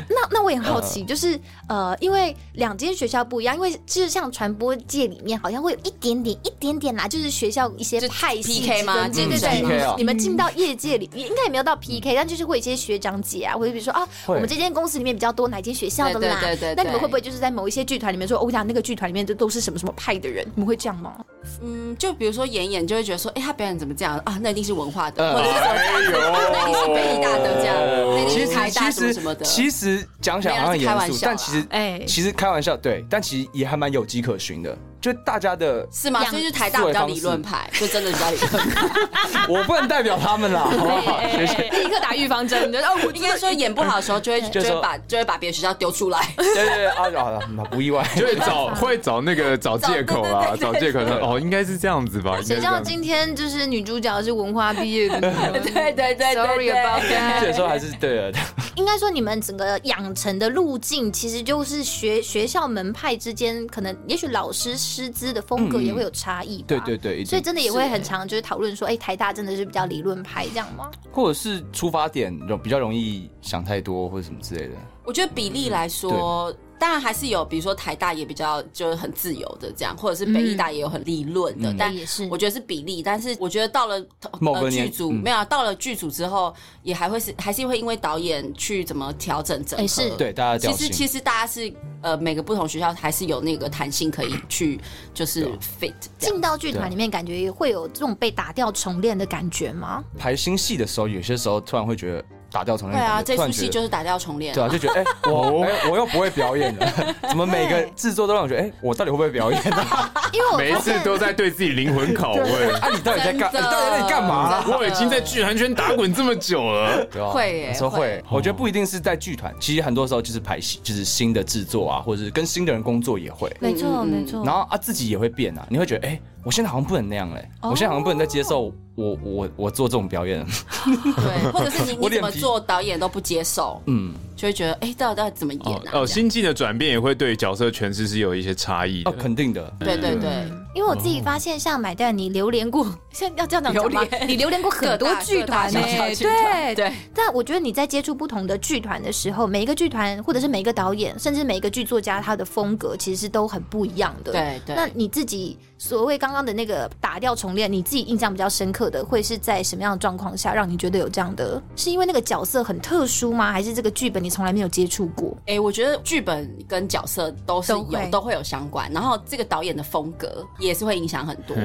那那我也很好奇，就是呃，因为两间学校不一样，因为就是像传播界里面好像会有一点点一点点啦，就是学校一些派系 PK 吗？对对对，你们进到业界里，应该也没有到 PK，但就是会有一些学长姐啊，或者比如说啊，我们这间公司里面比较多哪间学校的啦，对对对。那你们会不会就是在某一些剧团里面说，我想那个剧团里面都都是。什么什么派的人？你们会这样吗？嗯，就比如说演演，就会觉得说，哎，他表演怎么这样啊？那一定是文化的，或者是说，那一定是北艺大的这样，那一定是台大什么什么的。其实讲起来好像严肃，但其实，哎，其实开玩笑，对，但其实也还蛮有迹可循的。就大家的是吗？所以就台大比较理论派，就真的比较理论派。我不能代表他们啦，好不好？谢谢。立刻打预防针，哦，我应该说演不好的时候，就会就会把就会把别的学校丢出来。对对对，啊，好了，不意外，就会找会找那个找借口啦，找借口说哦，应该是这样子吧。谁知道今天就是女主角是文化毕业的？对对对，Sorry about that。这时候还是对的。应该说你们整个养成的路径，其实就是学学校门派之间，可能也许老师师资的风格也会有差异。对对对，所以真的也会很常就是讨论说，哎，台大真的是比较理论派这样吗？或者是出发点容比较容易想太多或者什么之类的？我觉得比例来说。当然还是有，比如说台大也比较就是很自由的这样，或者是北艺大也有很理论的，嗯、但也是我觉得是比例。但是我觉得到了某个剧组、嗯、没有、啊、到了剧组之后，也还会是还是会因为导演去怎么调整整合。是对大家其实其实大家是呃每个不同学校还是有那个弹性可以去就是 fit 进到剧团里面，感觉也会有这种被打掉重练的感觉吗？排新戏的时候，有些时候突然会觉得。打掉重练，对啊，这出戏就是打掉重练，对啊，就觉得哎，我哎，我又不会表演了，怎么每个制作都让我觉得哎，我到底会不会表演呢？因为我每一次都在对自己灵魂拷问，啊，你到底在干？你到底在干嘛？我已经在剧团圈打滚这么久了，会耶，说会，我觉得不一定是在剧团，其实很多时候就是排戏，就是新的制作啊，或者是跟新的人工作也会，没错没错，然后啊自己也会变啊，你会觉得哎。我现在好像不能那样嘞，我现在好像不能再接受我我我做这种表演，对，或者是你你怎么做导演都不接受，嗯，就会觉得哎，到底到底怎么演啊？哦，心境的转变也会对角色诠释是有一些差异的，哦，肯定的，对对对，因为我自己发现，像买断你流连过，现在要这样讲吗？你流连过很多剧团呢，对对。但我觉得你在接触不同的剧团的时候，每一个剧团或者是每一个导演，甚至每一个剧作家，他的风格其实是都很不一样的。对对。那你自己所谓刚刚的那个打掉重练，你自己印象比较深刻的，会是在什么样的状况下让你觉得有这样的？是因为那个角色很特殊吗？还是这个剧本你从来没有接触过？哎，我觉得剧本跟角色都是有都会有相关，然后这个导演的风格也是会影响很多。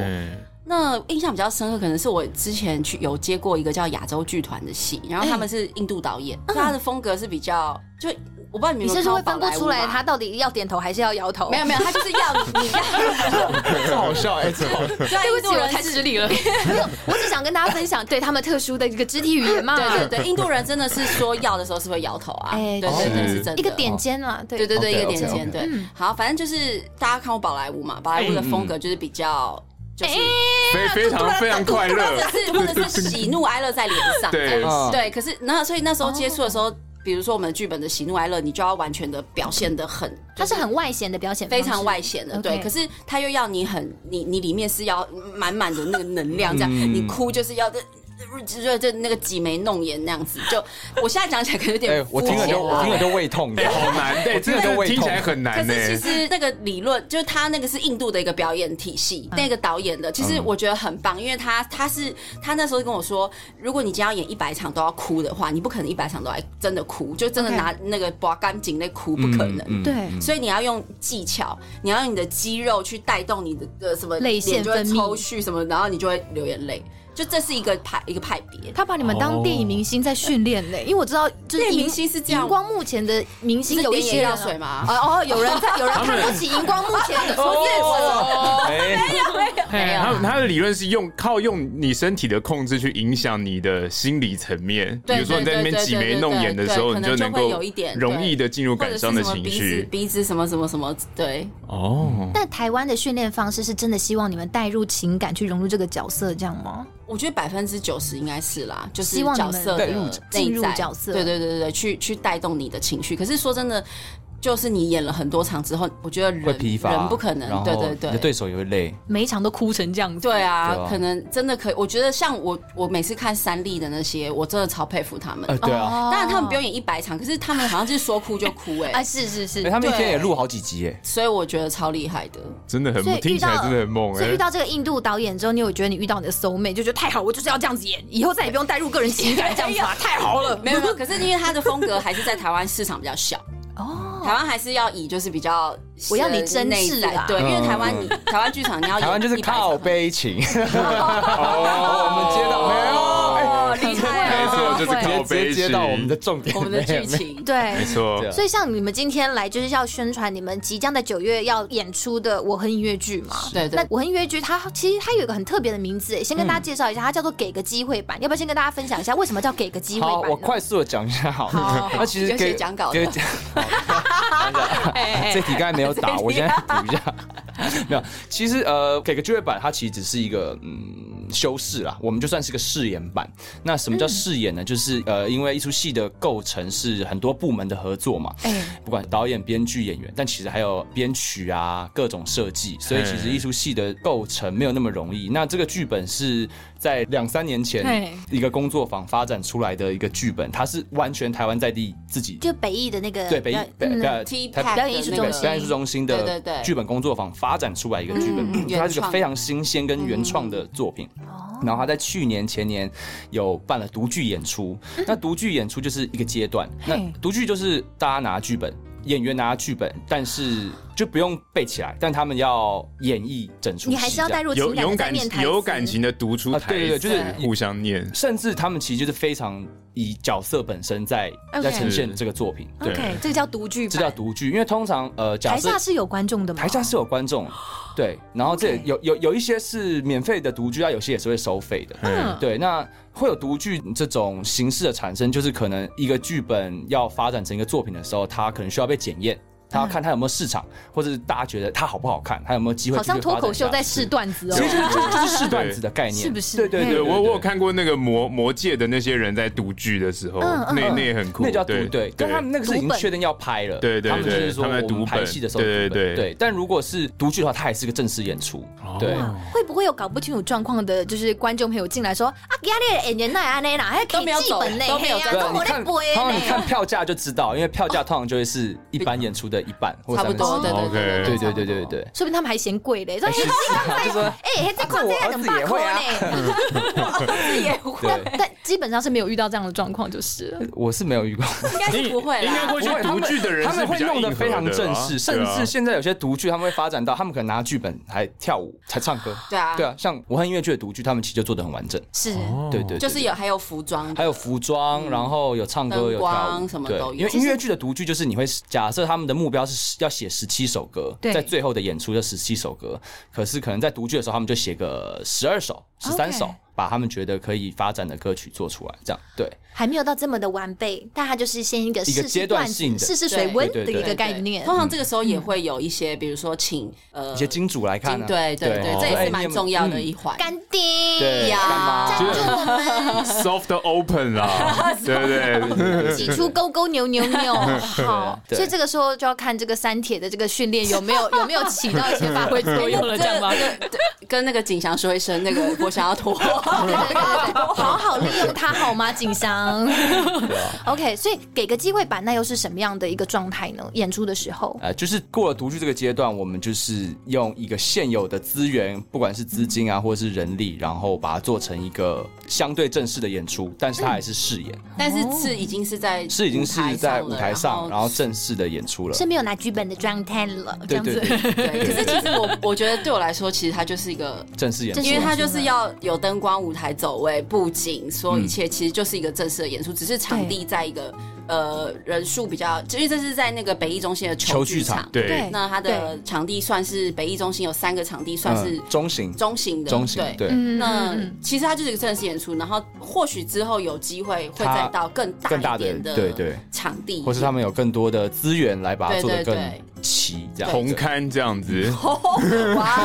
那印象比较深刻，可能是我之前去有接过一个叫亚洲剧团的戏，然后他们是印度导演，他的风格是比较就。我不知道你们是不是会分不出来，他到底要点头还是要摇头？没有没有，他就是要你，要。这好笑哎，这好。对不起，我太失礼了。没有，我只想跟大家分享对他们特殊的一个肢体语言嘛。对对对，印度人真的是说要的时候是会摇头啊。哎，对对对，是真的。一个点尖啊，对对对，一个点尖。对，好，反正就是大家看过宝莱坞嘛，宝莱坞的风格就是比较就是非非常非常快乐，或者是或者是喜怒哀乐在脸上。对对，可是那所以那时候接触的时候。比如说我们的剧本的喜怒哀乐，你就要完全的表现的很，它是很外显的表现，非常外显的，对。可是它又要你很，你你里面是要满满的那个能量，这样你哭就是要。就就那个挤眉弄眼那样子，就我现在讲起来可能有点，我听了就我听了就胃痛，好难，对，真的就听起来很难。可是其实那个理论，就是他那个是印度的一个表演体系，那个导演的，其实我觉得很棒，因为他他是他那时候跟我说，如果你今天要演一百场都要哭的话，你不可能一百场都来真的哭，就真的拿那个拔干净那哭不可能，对，所以你要用技巧，你要用你的肌肉去带动你的的什么泪腺分泌。抽蓄什么，然后你就会流眼泪。就这是一个派一个派别，他把你们当电影明星在训练嘞，因为我知道，就是电影明星是这样。荧光幕前的明星有一些药水吗？哦哦，有人在，有人看不起荧光幕前的。哦，没有没有没有。他他的理论是用靠用你身体的控制去影响你的心理层面，比如说你在那边挤眉弄眼的时候，你就能够有一点容易的进入感伤的情绪，鼻子什么什么什么，对。哦。但台湾的训练方式是真的希望你们带入情感去融入这个角色，这样吗？我觉得百分之九十应该是啦，就是角色的进入角色，对对对对，去去带动你的情绪。可是说真的。就是你演了很多场之后，我觉得人会疲乏，人不可能，对对对，你的对手也会累，每一场都哭成这样子。对啊，可能真的可以。我觉得像我，我每次看三立的那些，我真的超佩服他们。对啊，当然他们不用演一百场，可是他们好像就是说哭就哭哎。啊，是是是，他们一天也录好几集哎，所以我觉得超厉害的，真的很听起来真的很猛哎。所以遇到这个印度导演之后，你有觉得你遇到你的 soul mate，就觉得太好，我就是要这样子演，以后再也不用带入个人情感这样子啊，太好了。没有没有，可是因为他的风格还是在台湾市场比较小。哦，台湾还是要以就是比较，我要你真实啊，对，因为台湾你台湾剧场你要 台湾就是靠悲情，我们接到没有，厉害，就是靠直接接到我们的重点，我们的剧情。对，没错。所以像你们今天来就是要宣传你们即将在九月要演出的《我和音乐剧》嘛？对对。那《我和音乐剧》它其实它有一个很特别的名字，哎，先跟大家介绍一下，它叫做“给个机会版”。要不要先跟大家分享一下为什么叫“给个机会版”？好，我快速的讲一下好。那其实给讲稿的。这题刚才没有打，我现在补一下。没有，其实呃，给个机会版，它其实只是一个嗯修饰啦，我们就算是个饰演版。那什么叫饰演呢？嗯、就是呃，因为一出戏的构成是很多部门的合作嘛，哎、不管导演、编剧、演员，但其实还有编曲啊，各种设计，所以其实一出戏的构成没有那么容易。那这个剧本是在两三年前一个工作坊发展出来的一个剧本，它是完全台湾在地自己，就北艺的那个对北艺北北台表演艺术中心，表演艺术中心的剧本工作坊发展出来一个剧本，它是一个非常新鲜跟原创的作品。然后他在去年前年有办了独剧演出，那独剧演出就是一个阶段，那独剧就是大家拿剧本，演员拿剧本，但是就不用背起来，但他们要演绎整出戏，你还是要带入情感，有感有感情的读出台词，对对，就是互相念，甚至他们其实就是非常以角色本身在在呈现这个作品。对，这个叫独剧，这叫独剧，因为通常呃，台下是有观众的吗？台下是有观众。对，然后这有有有一些是免费的独剧啊，有些也是会收费的。嗯，对，那会有独剧这种形式的产生，就是可能一个剧本要发展成一个作品的时候，它可能需要被检验。他要看他有没有市场，或者是大家觉得他好不好看，他有没有机会。好像脱口秀在试段子哦，其实就是就是试段子的概念，是不是？对对对，我我有看过那个魔魔界的那些人在读剧的时候，那那也很酷，那叫读对。但他们那个是已经确定要拍了，对对对，他们就是说我们拍戏的时候，对对对。但如果是读剧的话，它还是个正式演出。对，会不会有搞不清楚状况的，就是观众朋友进来说啊，压力演员那安那啦，还可以基本内黑啊，都没得播。他们你看票价就知道，因为票价通常就会是一般演出的一半差不多，对对对对对对对，说明他们还嫌贵嘞，说哎，这块我怎么八块呢？也会，但。基本上是没有遇到这样的状况，就是。我是没有遇过，应该是不会。应该会去读剧的人，他们会弄得非常正式，甚至现在有些独剧他们会发展到，他们可能拿剧本还跳舞，才唱歌。对啊，对啊，像我和音乐剧的独剧，他们其实就做的很完整。是，对对，就是有还有服装，还有服装，然后有唱歌，有跳舞，什么都有。因为音乐剧的独剧就是你会假设他们的目标是要写十七首歌，在最后的演出就十七首歌，可是可能在独剧的时候，他们就写个十二首、十三首。把他们觉得可以发展的歌曲做出来，这样对，还没有到这么的完备，但它就是先一个一个阶段性的。试试水温的一个概念。通常这个时候也会有一些，比如说请呃一些金主来看，对对对，这也是蛮重要的一环。干爹！对呀，赞助我们 soft open 啦，对对，挤出勾勾扭扭扭，好，所以这个时候就要看这个三铁的这个训练有没有 有没有起到一些发挥作用。了，这样吗？跟那个景祥说一声，那个我想要脱。对对对对，好好利用它好吗？景祥，OK，所以给个机会版，那又是什么样的一个状态呢？演出的时候，呃，就是过了独剧这个阶段，我们就是用一个现有的资源，不管是资金啊，或者是人力，然后把它做成一个相对正式的演出，但是它还是试演，但是是已经是在是已经是在舞台上，然后正式的演出了，是没有拿剧本的状态了，这样子。对，可是其实我我觉得对我来说，其实它就是一个正式演出，因为它就是要有灯光。舞台走位、布景，所有一切其实就是一个正式的演出，只是场地在一个呃人数比较，因为这是在那个北艺中心的球剧场。对，那它的场地算是北艺中心有三个场地，算是中型、中型的。中型对。那其实它就是一个正式演出，然后或许之后有机会会再到更大更大的对对。场地，或是他们有更多的资源来把它做得更齐，这样红刊这样子。哇，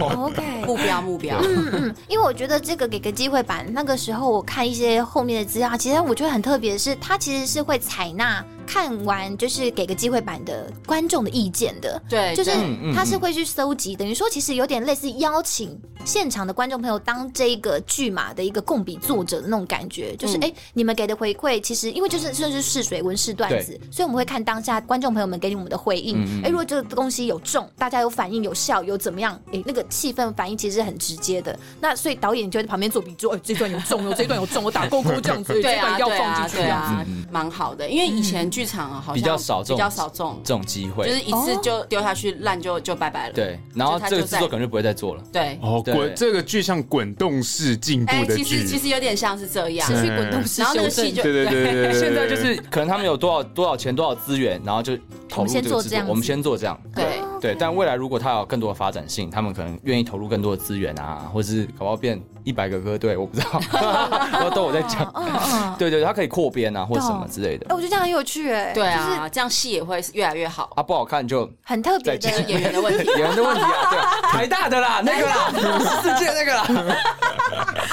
OK。目标目标，嗯嗯，因为我觉得这个给个机会版，那个时候我看一些后面的资料，其实我觉得很特别的是，它其实是会采纳。看完就是给个机会版的观众的意见的，对，就是他是会去搜集，等于说其实有点类似邀请现场的观众朋友当这个剧码的一个共笔作者的那种感觉，就是哎，你们给的回馈其实因为就是算是试水温试段子，所以我们会看当下观众朋友们给你们的回应，哎，如果这个东西有中，大家有反应有效有怎么样，哎，那个气氛反应其实是很直接的，那所以导演就在旁边做笔记，哎，这段有中哦，这段有中，我打勾勾这样子，这段要放进去这样子，蛮好的，因为以前剧场啊，好像比较少，比较少这种这种机会，就是一次就丢下去烂就就拜拜了。对，然后这个制作可能就不会再做了。对，哦滚这个剧像滚动式进步的剧。其实其，实有点像是这样，持续滚动式然后那个戏就对对对对对，现在就是可能他们有多少多少钱多少资源，然后就投入这个制作，我们先做这样我们先做这样。对。对，但未来如果他有更多的发展性，他们可能愿意投入更多的资源啊，或者是搞不好变一百个歌队，我不知道，都都有在讲。对对，他可以扩编啊，或者什么之类的哎，。我觉得这样很有趣哎，对就是啊，这样戏也会越来越好。啊，不好看就很特别的演员的问题，演员的问题啊，对，台大的啦，那个啦，世界那个啦。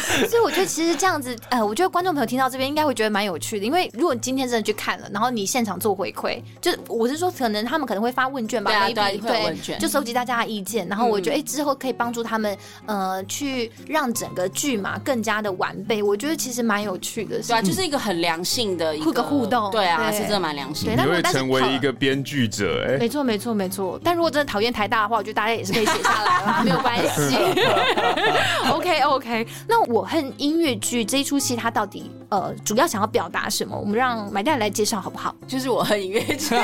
所以我觉得其实这样子，呃，我觉得观众朋友听到这边应该会觉得蛮有趣的，因为如果你今天真的去看了，然后你现场做回馈，就是我是说，可能他们可能会发问卷吧对啊对啊会问卷就收集大家的意见，然后我觉得哎、嗯之后可以帮助他们呃去让整个剧嘛更加的完备，我觉得其实蛮有趣的，对啊，就是一个很良性的一个互动对啊，对是真的蛮良性对的。你会成为一个编剧者，哎，没错，没错，没错。但如果真的讨厌台大的话，我觉得大家也是可以写下来啦，没有关系。OK OK，那我恨音乐剧这一出戏，它到底呃主要想要表达什么？我们让买蛋来介绍好不好？就是我恨音乐剧，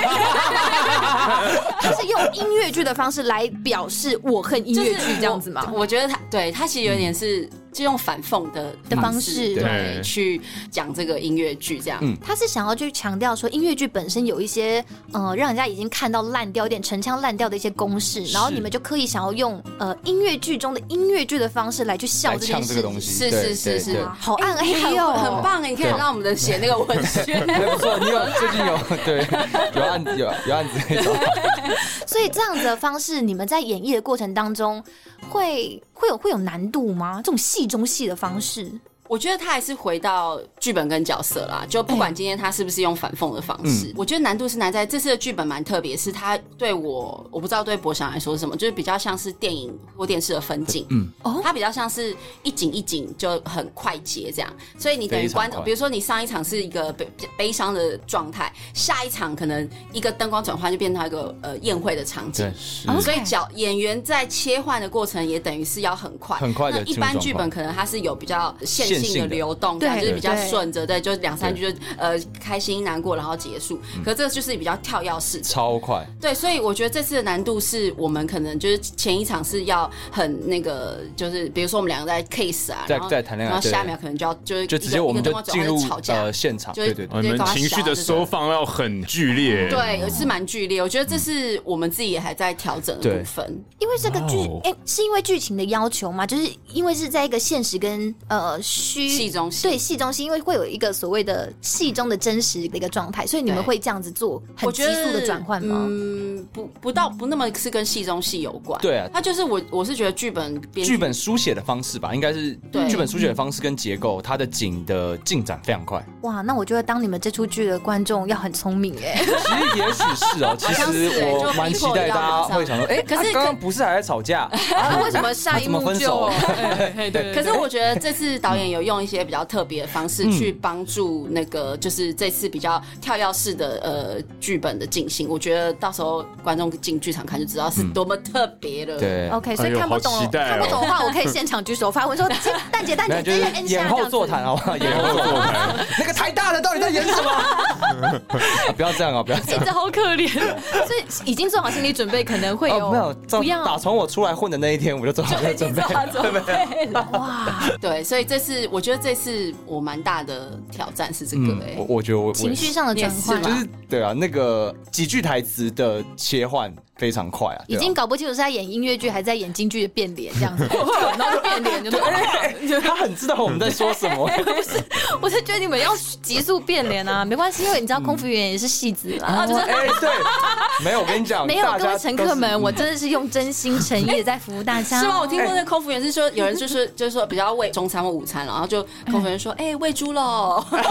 它是用音乐剧的方式来表示我恨音乐剧这样子吗？我我觉得他对他其实有点是就用反讽的的方式去讲这个音乐剧这样。嗯他是想要去强调说，音乐剧本身有一些呃，让人家已经看到烂掉、有点陈腔滥调的一些公式，然后你们就刻意想要用呃音乐剧中的音乐剧的方式来去笑这件事情。呛这个东西，是是是是好暗黑很哦，很棒哎！你可以让我们的写那个文宣。还不错，你有最近有对有案子有有案子可以找。所以这样子的方式，你们在演绎的过程当中会会有会有难度吗？这种戏中戏的方式，我觉得他还是回到剧本跟角色啦，就不管今天他是不是用反讽的方式，嗯。我觉得难度是难在这次的剧本蛮特别，是他对我我不知道对博翔来说是什么，就是比较像是电影或电视的分镜，嗯，哦。它比较像是一景一景就很快捷这样，所以你等于观众，比如说你上一场是一个悲悲伤的状态，下一场可能一个灯光转换就变成一个呃宴会的场景。对，，所以角演员在切换的过程也等于是要很快，很快地那一般剧本可能它是有比较线性的流动，对就是比较顺着，对，就两三句就呃开心难过然后结束。嗯可是这个就是比较跳跃式的，超快，对，所以我觉得这次的难度是我们可能就是前一场是要很那个，就是比如说我们两个在 case 啊，在然后在谈恋爱然后下一秒可能就要就是就直接我们就进入呃。现场，就是对对对我们情绪的收放要很剧烈，对，是蛮剧烈。我觉得这是我们自己也还在调整的部分。因为这个剧，哎、是因为剧情的要求吗？就是因为是在一个现实跟呃虚戏中戏对戏中戏，因为会有一个所谓的戏中的真实的一个状态，所以你们会这样子做很我觉得急速的转换吗？嗯，不不到不那么是跟戏中戏有关。对啊它就是我我是觉得剧本剧剧本书写的方式吧，应该是对剧本书写的方式跟结构，它的景的进展非常快。哇，那我觉得当你们这出剧的观众要很聪明哎。其实也许是哦，其实我蛮期待大家会想说，哎，可是啊刚刚不是还在吵架？啊，为什么下一幕就可是我觉得这次导演有用一些比较特别的方式嗯去帮助那个，就是这次比较跳跃式的呃剧本的进行。我觉得到时候观众进剧场看就知道是多么特别了。对，OK，所以看不懂、看不懂的话，我可以现场举手发问说：“蛋姐，蛋姐，那就是直接按下 演后座谈好不好？演后座谈，那个台大的到底在演什么？啊不要这样啊！不要这样。好可怜，所以已经做好心理准备，可能会有、哦，没有，不要打从我出来混的那一天，我就做好这个准备。准备了。哇，对，所以这次我觉得这次我蛮大的挑战是这个哎、我我觉得我我情绪上的转也换就是对啊，那个几句台词的切换非常快啊，啊已经搞不清楚是在演音乐剧还是在演京剧的变脸这样子，然后就变脸，就 对他很知道我们在说什么。不是我是觉得你们要急速变脸啊，没关系，因为你知道空服员也是戏子啦。就是哎，对，没有，我跟你讲，没有，各位乘客们，我真的是用真心诚意的在服务大家。是吗？我听过那个空服员是说，有人就是就是说比较为中餐或午餐，然后就空服员说，哎、喂猪喽。哎，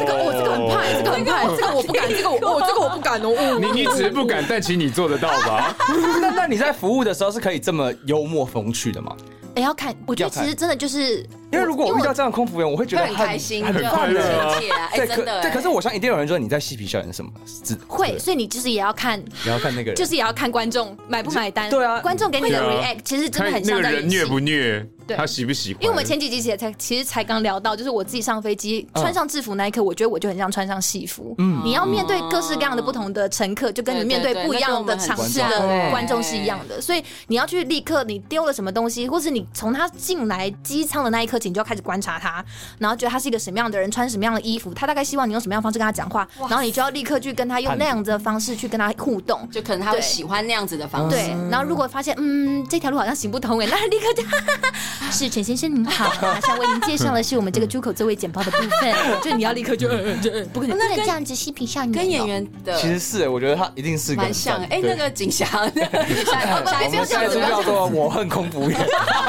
这个我这个很怕，这个很怕，这个我不敢，这个我我 这个我不敢哦。你你只是不敢，但其实你做得到吧？那那你在服务的时候是可以这么幽默风趣的吗？哎，要看，我觉得其实真的就是因为如果我遇到这样的空服员，我会觉得会很开心，很快乐。啊对，真的哎，可对，可是我想一定有人说你在嬉皮笑脸什么，只会，所以你就是也要看，也要看那个人，就是也要看观众买不买单。对啊。观众给你的 react 其实真的看那个很像在人虐不虐。对。他喜不喜欢？因为我们前几集其实才其实才刚聊到，就是我自己上飞机嗯。穿上制服那一刻，我觉得我就很像穿上戏服。嗯，你要面对各式各样的不同的乘客，就跟你面对不一样的场次的观众是一样的。所以你要去立刻，你丢了什么东西，或是你从他进来机舱的那一刻起，你就要开始观察他，然后觉得他是一个什么样的人，穿什么样的衣服，他大概希望你用什么样的方式跟他讲话，然后你就要立刻去跟他用那样子的方式去跟他互动。就可能他会喜欢那样子的方式。对，然后如果发现嗯这条路好像行不通哎，那立刻就哈哈哈是陈先生您好，马上为您介绍的是我们这个出口座位简报的部分，就你要立刻就就不可能不能这样子嬉皮笑脸，跟演员的其实是，我觉得他一定是个蛮像。哎，对那个景祥，下 我们下一出叫做《我恨空服员》，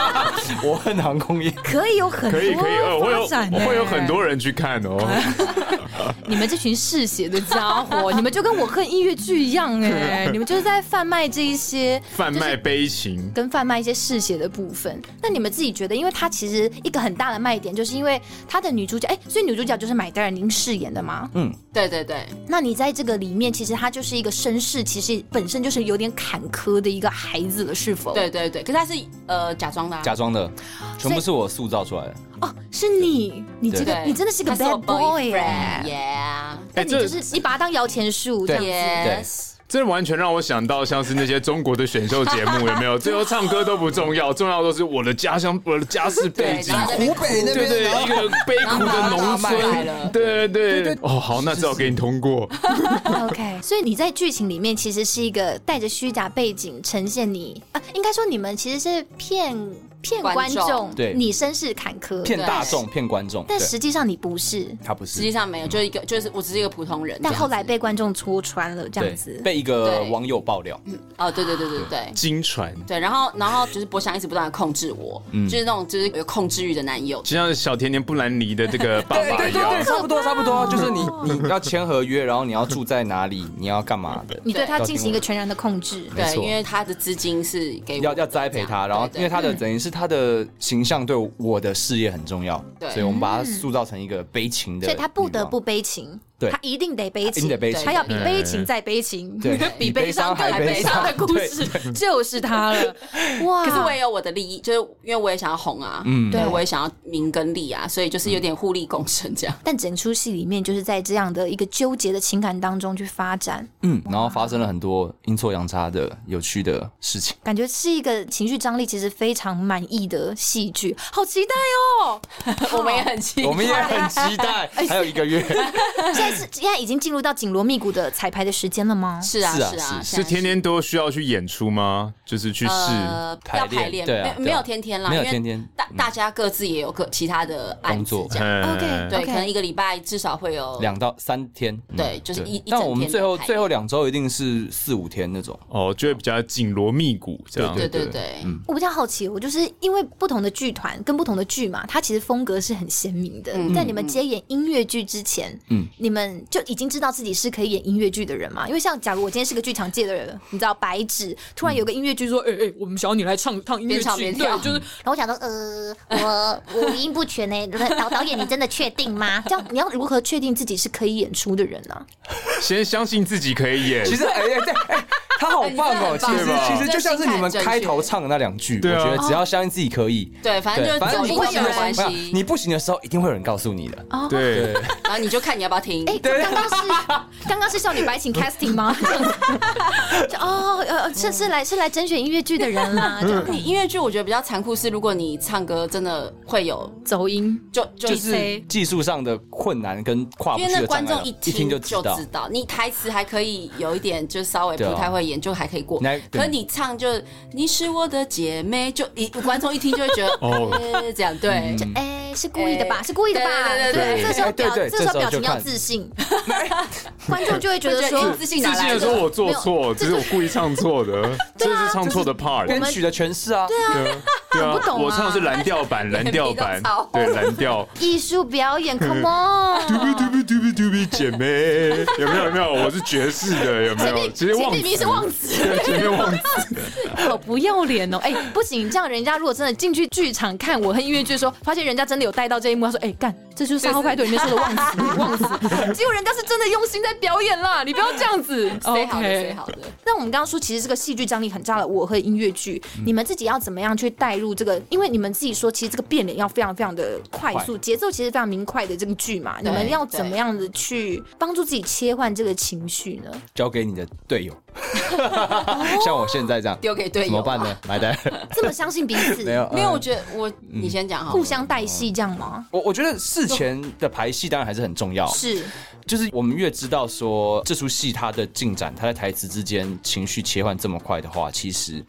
我恨航空业。可以有很多可以可以，呃，会有会有很多人去看哦。你们这群嗜血的家伙，你们就跟我恨音乐剧一样哎，你们就是在贩卖这一些贩卖悲情，跟贩卖一些嗜血的部分。那你们自己觉得，因为它其实一个很大的卖点，就是因为它的女主角，哎，所以女主角就是买戴尔您饰演的吗？嗯，对对对，那你在这个里面，其实她就是一个身世，其实本身就是有点坎坷的一个孩子了，是否？对对对，可是他是呃假装的，假装的，全部是我塑造出来的。哦，是你，你这个你真的是个 bad boy 耶！，yeah，但你就是你把它当摇钱树这样子。yes，这完全让我想到像是那些中国的选秀节目，有没有？最后唱歌都不重要，重要都是我的家乡、我的家世背景。湖北那对对，一个悲苦的农村，对对对，哦，好，那只好给你通过。OK，所以你在剧情里面其实是一个带着虚假背景呈现你啊，应该说你们其实是骗骗观观众众，对。你身世坎坷，骗大众，骗观众。但实际上你不是，他不是，实际上没有，就是一个，就是我只是一个普通人。但后来被观众戳穿了，这样子，。被一个网友爆料。哦，对对对对对。金传，对，然后然后就是博翔一直不断的控制我，就是那种就是有控制欲的男友。就像小甜甜布兰妮的这个 爸爸一对对，样。差不多差不多，就是你你要签合约，然后你要住在哪里，你要干嘛的，你对他进行一个全然的控制，对，因为他的资金是给我要要栽培他，然后因为他的等于是他的形象对我的事业很重要，对。所以我们把他塑造成一个悲情的，所以他不得不。悲情，对。他一定得悲情，他要比悲情再悲情，对。比悲伤更悲伤。的故事就是他了。哇！可是我也有我的利益，就是因为我也想要红啊，嗯，对，我也想要名跟利啊，所以就是有点互利共生这样。但整出戏里面就是在这样的一个纠结的情感当中去发展，嗯，然后发生了很多阴错阳差的有趣的事情。感觉是一个情绪张力其实非常满意的戏剧，好期待哦！我们也很期待，我们也很期待，还有一个月，现在是现在已经进入到紧锣密鼓的彩排的时间了吗？是啊是啊是啊，是是天天都需要去演出吗？就是去试。呃要排练，对啊对啊没没有天天啦，没有天天大大家各自也有各其他的案子工作这样。嗯 OK 对可能一个礼拜至少会有两到三天，嗯对就是一一但整我们最后最后两周一定是四五天那种。哦，就会比较紧锣密鼓这样。对对对，我比较好奇，我就是因为不同的剧团跟不同的剧嘛，它其实风格是很鲜明的。在你们接演音乐剧之前，嗯，你们就已经知道自己是可以演音乐剧的人嘛？因为像假如我今天是个剧场界的人，你知道白纸突然有个音乐剧说，哎哎、我们想要你来唱唱音乐剧，对，就是然后我想说，呃，我五音不全呢，导导演你真的确定吗？这样，你要如何确定自己是可以演出的人呢、先相信自己可以演。其实哎哎对，哎他好棒哦！其实其实就像是你们开头唱的那两句，我觉得只要相信自己可以，对，反正就反正走音不你不行的有关，系，你不行的时候，一定会有人告诉你的。对，然后你就看你要不要听。哎、刚刚是刚刚是少女白请 casting 吗？就哦，呃，是是来是来甄选音乐剧的人啦，就你音乐剧我觉得比较残酷是，如果你唱歌真的会有走音。就就就是技术上的困难跟跨不因为那去的观众一一听就知道。你台词还可以有一点，就稍微不太会演，就还可以过。可你唱就你是我的姐妹，就一观众一听就会觉得哦呃这样对。哎、是故意的吧？哎是故意的吧？对对对对这时候表，哎对对这时候表情要自信，观众就会觉得说，自信哪来的？自信的说我做错，只是我故意唱错的，这是唱错的 part。编曲的诠释啊，对啊，对啊不懂啊我唱的是蓝调版，蓝调版对蓝调。艺术表演，Come on！嘟比嘟比姐妹，有没有？有没有？我是爵士的，有没有？直接忘词是忘词，对，前面忘词，好不要脸哦！哎，不行，这样人家如果真的进去剧场看我和音乐剧的时候，发现人家真的有带到这一幕，他说：“哎，干，这就是三号派对里面说的忘词，忘词。”结果人家是真的用心在表演啦，你不要这样子。谁 好的谁好的。那我们刚刚说，其实这个戏剧张力很炸的我和音乐剧，你们自己要怎么样去带入这个？因为你们自己说，其实这个变脸要非常非常的快速，节奏其实非常明快的这个剧嘛，你们要怎么样的去帮助自己切换这个情绪呢？交给你的队友，像我现在这样丢给队友，怎么办呢？买单，这么相信彼此？没有，没有。我觉得我你先讲哈，互相带戏这样吗？我我觉得事前的排戏当然还是很重要，是，就是我们越知道说这出戏它的进展，它在台词之间情绪切换这么快的话，其实。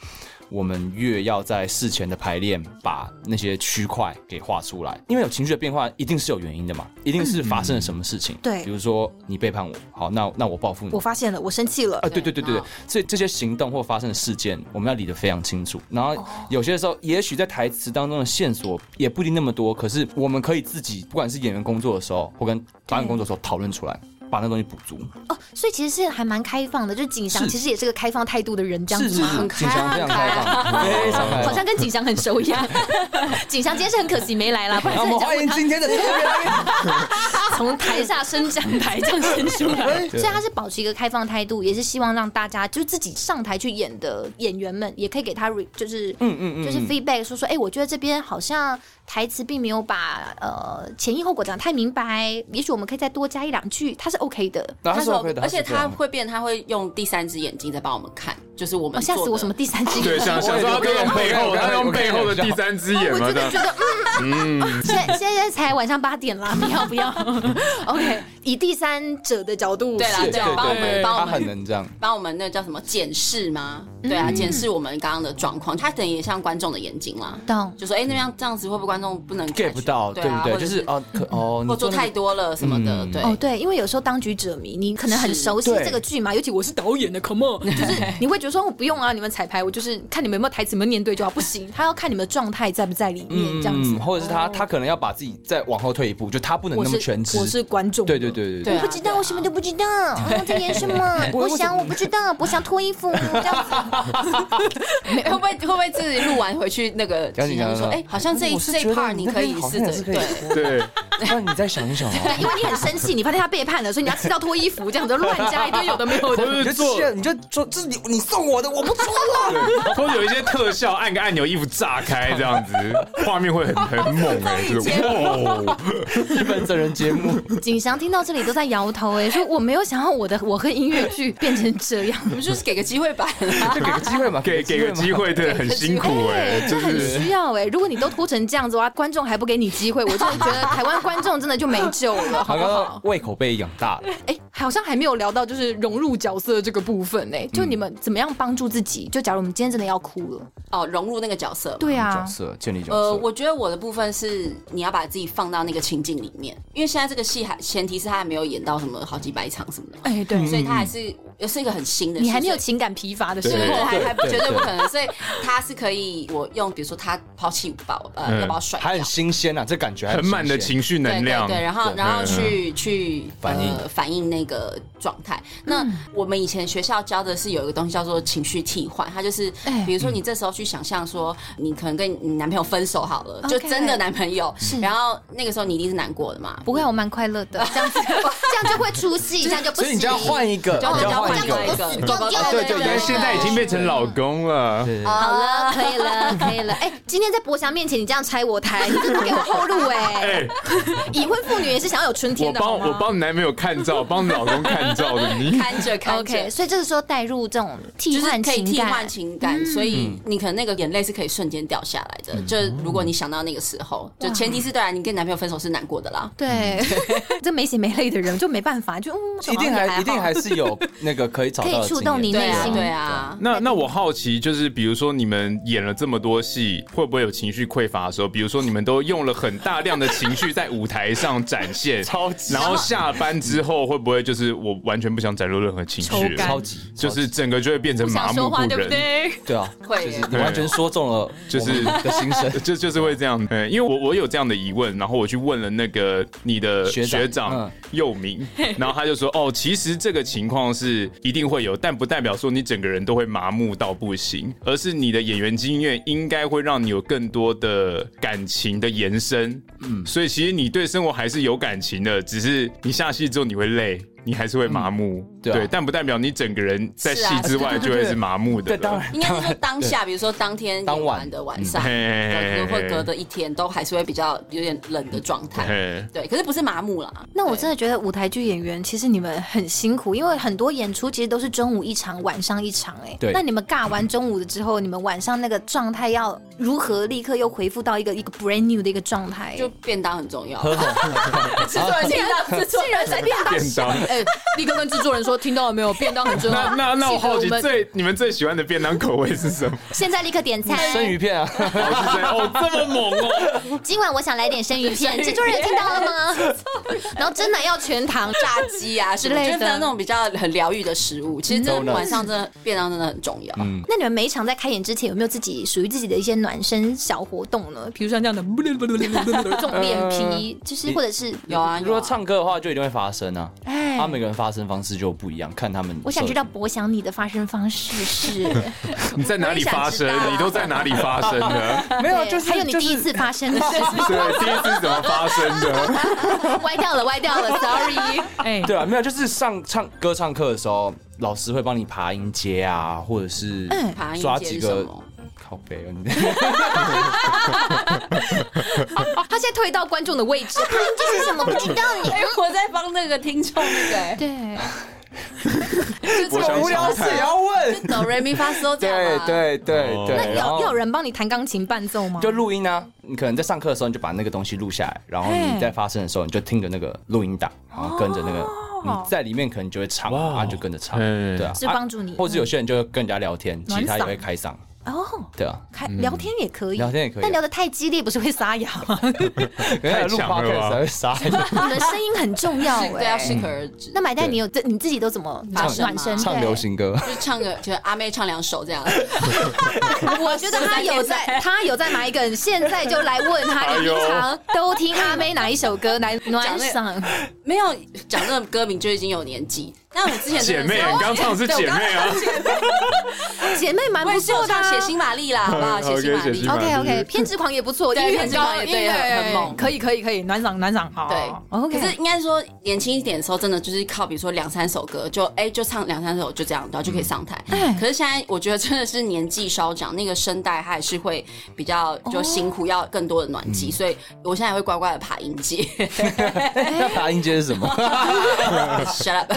我们越要在事前的排练把那些区块给画出来，因为有情绪的变化一定是有原因的嘛，一定是发生了什么事情。对，比如说你背叛我，好，那那我报复你。我发现了，我生气了。啊，对对对对对，所以这些行动或发生的事件，我们要理得非常清楚。然后有些时候，也许在台词当中的线索也不一定那么多，可是我们可以自己，不管是演员工作的时候，或跟导演工作的时候讨论出来。把那东西补足哦，所以其实是还蛮开放的，就是景祥其实也是个开放态度的人，这样子吗？很开放，非常开放，非常开放，好像跟景祥很熟一样。景祥今天是很可惜没来了，不然我们欢迎今天的特别来宾，从台下伸展台这样伸出来。所以他是保持一个开放态度，也是希望让大家就自己上台去演的演员们，也可以给他就是嗯嗯嗯，就是 feedback 说说，哎，我觉得这边好像。台词并没有把呃前因后果讲得太明白，也许我们可以再多加一两句，他是 OK 的，他是 OK 的，而且他会变，他会用第三只眼睛在帮我们看，就是我们吓死我什么第三只眼睛？对，想想说他用背后，他用背后的第三只眼嘛，我真的觉得嗯，现在现在才晚上八点啦，不要不要？OK，以第三者的角度，对啦，对，帮我们帮我们很能这样，帮我们那叫什么检视吗？对啊，检视我们刚刚的状况，他等于也像观众的眼睛啦，懂？就说哎，那样这样子会不会观众不能 get 不到，对不对？就是哦，可哦，或做太多了什么的，对。哦，对，因为有时候当局者迷，你可能很熟悉这个剧嘛，尤其我是导演的，come on，就是你会觉得说我不用啊，你们彩排，我就是看你们有没有台词，有没有念对就好，不行，他要看你们的状态在不在里面，这样子，或者是他他可能要把自己再往后退一步，就他不能那么全职，我是观众，对对对对，我不知道，我什么都不知道，我在演什么，我想我不知道，我想脱衣服。这样子，会不会会不会自己录完回去那个，就说哎，好像这一这一 part 你可以试着对。对，那你再想一想啊。对，因为你很生气，你发现他背叛了，所以你要气到脱衣服，这样子乱加一堆有的没有的。你就气，你就说这是你你送我的，我不穿了。或者有一些特效，按个按钮，衣服炸开这样子，画面会很很猛哎，这种。日本真人节目。景祥听到这里都在摇头哎，说我没有想要我的我和音乐剧变成这样，我们就是给个机会吧，就给个机会嘛，给给个机会，对，很辛苦哎，就是很需要哎。如果你都拖成这样子的话，观众还不给你机会，我。真的觉得台湾观众真的就没救了，好不好？胃口被养大了。哎，好像还没有聊到就是融入角色这个部分呢。就你们怎么样帮助自己？就假如我们今天真的要哭了，哦，融入那个角色，对啊，角色建立角色。呃，我觉得我的部分是你要把自己放到那个情境里面，因为现在这个戏还前提是他还没有演到什么好几百场什么的，哎，对，所以他还是也是一个很新的，你还没有情感疲乏的时候，还还不绝对。不可能。所以他是可以我用，比如说他抛弃宝，呃，要把我甩，还很新鲜啊，这感觉很满的情绪能量，对，然后然后去去反应反映那个状态。那我们以前学校教的是有一个东西叫做情绪替换，它就是比如说你这时候去想象说你可能跟你男朋友分手好了，就真的男朋友，然后那个时候你一定是难过的嘛？不会，我蛮快乐的，这样子这样就会出戏，这样就不行。所以你就要换一个，就要换一个，对对对，现在已经变成老公了。好了，可以了，可以了。哎，今天在博翔面前你这样拆我台，你真的给我后路哎。已婚妇女也是想要有春天的。我帮我帮你男朋友看照，帮你老公看照的，你看着看着。OK，所以这个时候带入这种替换可以替换情感，所以你可能那个眼泪是可以瞬间掉下来的。就如果你想到那个时候，就前提是对啊你跟男朋友分手是难过的啦。对，这没血没泪的人就没办法，就 一定还一定还是有那个可以找到可以触动你内心。对啊，那那我好奇就是，比如说你们演了这么多戏，会不会有情绪匮乏的时候？比如说你们都用了很大量的情绪在舞台上展现，超级。然后下班之后会不会就是我完全不想展露任何情绪？超级，就是整个就会变成麻木不仁，对啊，会，你完全说中了，就是的心声。就就是会这样，嗯，因为我我有这样的疑问，然后我去问了那个你的学长，学长嗯。佑明，然后他就说，哦，其实这个情况是一定会有，但不代表说你整个人都会麻木到不行，而是你的演员经验应该会让你有更多的感情的延伸，嗯，所以其实你对生活还是有感情的，只是你下戏之后你会累。你还是会麻木，对，对，但不代表你整个人在戏之外就会是麻木的。对，当然，应该是说当下，比如说当天当晚的晚上，可能会隔的一天，都还是会比较有点冷的状态。对，可是不是麻木啦。那我真的觉得舞台剧演员其实你们很辛苦，因为很多演出其实都是中午一场，晚上一场。哎，对。那你们尬完中午的之后，你们晚上那个状态要如何立刻又恢复到一个一个 brand new 的一个状态？就便当很重要。制作人，制作人在便当。哎，立刻跟制作人说，听到了没有？便当很重要。那那那我好奇，最你们最喜欢的便当口味是什么？现在立刻点餐。生鱼片啊！哦，这么猛哦！今晚我想来点生鱼片，制作人有听到了吗？然后真的要全糖，炸鸡啊 之类的，那种比较很疗愈的食物。其实真的晚上真的便当真的很重要。嗯。那你们每一场在开演之前，有没有自己属于自己的一些暖身小活动呢？比如像这样的，这种脸皮，就是或者是有啊。如果唱歌的话，就一定会发声啊。哎，他每个人发声方式就不一样，看他们。我想知道博翔你的发声方式是？你在哪里发声？你都在哪里发声的？没有，就是还有你第一次发声的事情。对，第一次怎么发声的？歪掉了，歪掉了，sorry。哎，对啊，没有，就是上唱歌唱课的时候，老师会帮你爬音阶啊，或者是抓几个靠背啊。他现在退到观众的位置，爬音阶是什么？不知道你。我在帮那个听众那个。对。这么无聊事也要问？哆来咪发嗦这样对对对对。那有要有人帮你弹钢琴伴奏吗？就录音啊，你可能在上课的时候，你就把那个东西录下来，然后你在发声的时候，你就听着那个录音档，然后跟着那个你在里面可能就会唱，然后就跟着唱，对啊，是帮助你。或者有些人就会跟人家聊天，其他也会开嗓。哦，对啊，开聊天也可以，聊天也可以，但聊得太激烈不是会沙哑吗？太强了吧，会沙哑。你的声音很重要，对，要适可而止。那买蛋你有这你自己都怎么暖身？唱流行歌，就唱个，就阿妹唱两首这样。我觉得他有在，他有在买一个，现在就来问他，你平常都听阿妹哪一首歌来暖嗓？没有讲那个歌名就已经有年纪。那我之前姐妹，你刚唱的是姐妹啊？姐妹蛮不错的，血腥玛丽啦，好不好？血腥玛丽，OK OK，偏执狂也不错，音域很高，对，很猛，可以可以可以，暖嗓暖嗓，好，对，OK。可是应该说年轻一点的时候，真的就是靠，比如说两三首歌，就哎就唱两三首就这样，然后就可以上台。可是现在我觉得真的是年纪稍长，那个声带还是会比较就辛苦，要更多的暖机，所以我现在也会乖乖的爬音阶。爬音阶是什么？Shut up。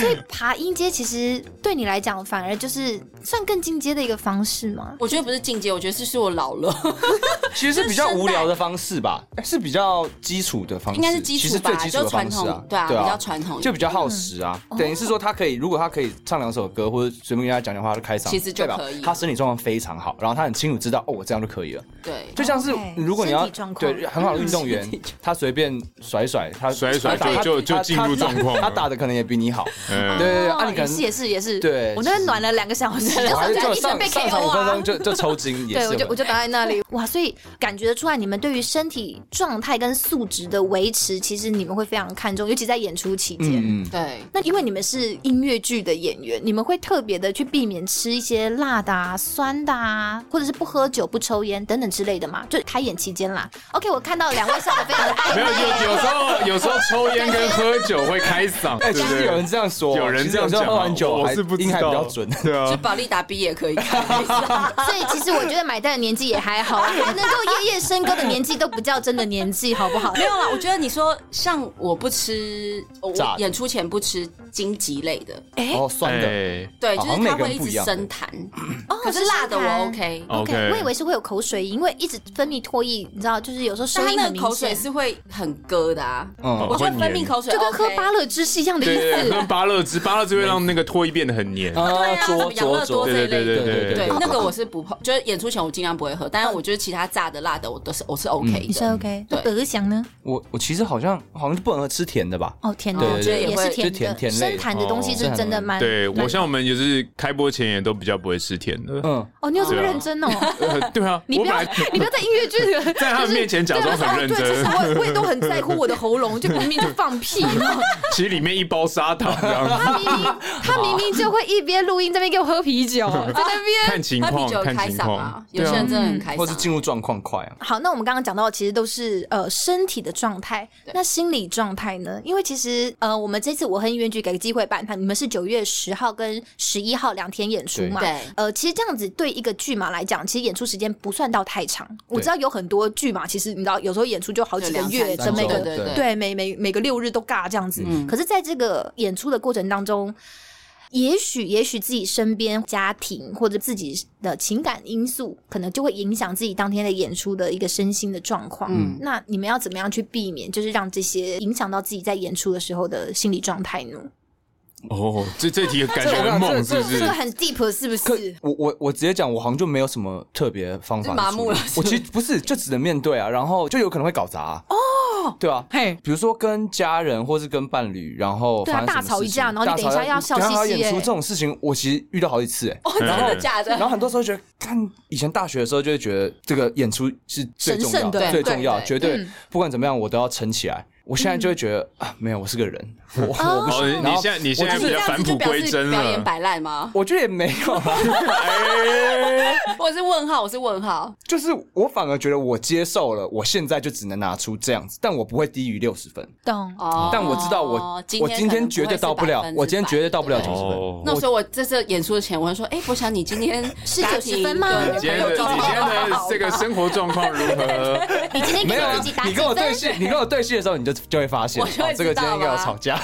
所以爬音阶其实对你来讲，反而就是算更进阶的一个方式吗？我觉得不是进阶，我觉得是是我老了。其实是比较无聊的方式吧，是比较基础的方式，应该是基础吧，就传统对啊，比较传统，就比较耗时啊。等于是说，他可以，如果他可以唱两首歌，或者随便跟他讲讲话就开场，其实就可以。他身体状况非常好，然后他很清楚知道，哦，我这样就可以了。对，就像是如果你要对很好的运动员，他随便甩甩，他甩甩就就就进入状况，他打的可能也比你好。嗯，对对对，啊，你可能也是也是，对，我那边暖了两个小时，就上就上上场五分钟就就抽筋，也是，对，我就我就倒在那里，哇，所以感觉得出来，你们对于身体状态跟素质的维持，其实你们会非常看重，尤其在演出期间。嗯，对。那因为你们是音乐剧的演员，你们会特别的去避免吃一些辣的啊、酸的啊，或者是不喝酒、不抽烟等等之类的嘛？就开演期间啦。OK，我看到两位笑得非常的 爱。没有，有有时候有时候 抽烟跟喝酒会开嗓，哎，其实有人这样说，有人这样讲，喝完酒我是不知道，比较准，对啊。就保利达 B 也可以。开。所以其实我觉得买单的年纪也还好，还能够夜夜笙歌的年纪都不叫真的年纪，好不好？没有啦，我觉得你说像我不吃，我演出前不吃荆棘类的，哎，酸的，对，就是它会一直生痰。可是辣的我 OK OK，我以为是会有口水，因为一直分泌唾液，你知道，就是有时候声音很明显，口水是会很割的啊。嗯，我觉得分泌口水就跟喝芭乐汁是一样的意思，喝芭乐汁，芭乐汁会让那个唾液变得很黏。啊，多这一类的。对对对对对，那个我是不碰，就是演出前我尽量不会喝，但是我觉得其他炸的、辣的我都是我是 OK 的。你是 OK？对德祥呢？我我其实好像好像不能喝吃甜的吧？哦，甜的，对我觉得也是甜甜生痰的东西是真的蛮。对我像我们也是开播前也都比较不会吃甜的。嗯，哦，你有这么认真哦？呃对啊，你不要你不要在音乐剧的 在他们面前假装很认对，其实真，我我也都很在乎我的喉咙，就明明就放屁嘛。其实里面一包砂糖这样子。他明明他明明就会一边录音这边给我喝啤酒，在那边。看情况，他啤酒看情况开嗓啊，。有些人真的很开嗓。或是进入状况快啊。好，那我们刚刚讲到其实都是呃身体的状态，那心理状态呢？因为其实呃，我们这次我和音乐剧给个机会办，你们是九月十号跟十一号两天演出嘛？对。呃，其实这样子对一个剧嘛来讲，其实演出时间不算到太长。我知道有很多剧嘛，其实你知道有时候演出就好几个月，整每个对每每每个六日都尬这样子。可是在这个演出的过程当中。也许，也许自己身边家庭或者自己的情感因素，可能就会影响自己当天的演出的一个身心的状况。嗯，那你们要怎么样去避免，就是让这些影响到自己在演出的时候的心理状态呢？哦，这这题感觉很猛，是不是？这个很 deep，是不是？我我我直接讲，我好像就没有什么特别方法。麻木了。我其实不是，就只能面对啊，然后就有可能会搞砸。哦，对啊，嘿，比如说跟家人或是跟伴侣，然后对啊，大吵一架，然后你等一下要笑嘻嘻。演出这种事情，我其实遇到好几次哎。哦，真的假的？然后很多时候觉得，看以前大学的时候，就会觉得这个演出是最重要的，最重要，绝对不管怎么样，我都要撑起来。我现在就会觉得啊，没有，我是个人，我我不是。你现在你现在比较返璞归真了，表演摆烂吗？我觉得也没有啊。我是问号，我是问号。就是我反而觉得我接受了，我现在就只能拿出这样子，但我不会低于六十分。懂哦。但我知道我我今天绝对到不了，我今天绝对到不了九十分。那所以我在这次演出的前，我会说，哎，博翔，你今天是九十分吗？你今天的你今天的这个生活状况如何？你今天没有自己打？你跟我对戏，你跟我对戏的时候，你就就会发现。哦，这个今天应该要吵架。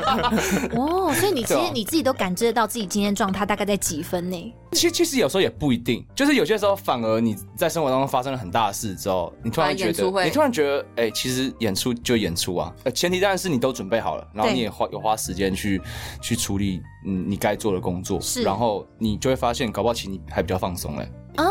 哦，所以你其实你自己都感知得到自己今天状态大概在几分呢？其实其实有时候也不一定，就是有些时候反而你在生活当中发生了很大的事之后，你突然觉得，你突然觉得，哎，其实演出就演出啊，呃，前提当然是你都准备好了，然后你也花有花时间去去处理嗯你该做的工作，是，然后你就会发现，搞不好其实你还比较放松嘞。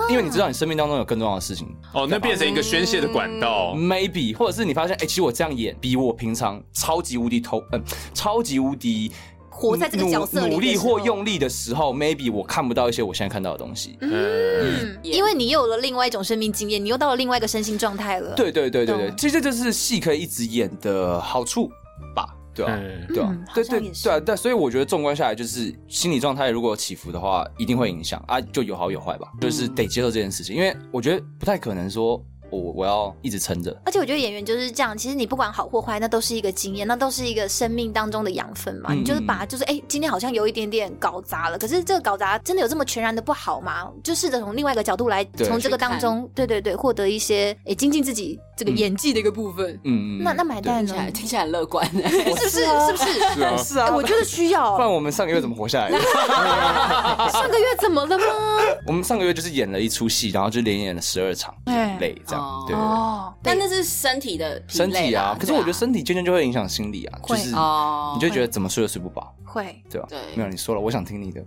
因为你知道你生命当中有更重要的事情。哦，那变成一个宣泄的管道，maybe，或者是你发现，哎，其实我这样演比我平常超级无敌投，嗯，超级无敌活在这个角色里努力或用力的时候，maybe 我看不到一些我现在看到的东西，嗯，因为你又有了另外一种生命经验，你又到了另外一个身心状态了，对对对对对，其实这就是戏可以一直演的好处吧。对啊，对啊，对对对啊，但所以我觉得纵观下来，就是心理状态如果有起伏的话，一定会影响啊，就有好有坏吧，就是得接受这件事情，因为我觉得不太可能说。我我要一直撑着，而且我觉得演员就是这样。其实你不管好或坏，那都是一个经验，那都是一个生命当中的养分嘛。嗯、你就是把，就是哎、欸，今天好像有一点点搞砸了，可是这个搞砸真的有这么全然的不好吗？就试着从另外一个角度来，从这个当中，对对对，获得一些哎、欸、精进自己这个演技的一个部分。嗯嗯。那那买单呢？听起来很乐观，是不是？是不是？是啊，是啊。我觉得需要。不然我们上个月怎么活下来的？上个月怎么了吗？我们上个月就是演了一出戏，然后就连演了十二场，累这样，对。哦但那是身体的身体啊，可是我觉得身体渐渐就会影响心理啊，就是你就觉得怎么睡都睡不饱，会，对吧？对，没有你说了，我想听你的。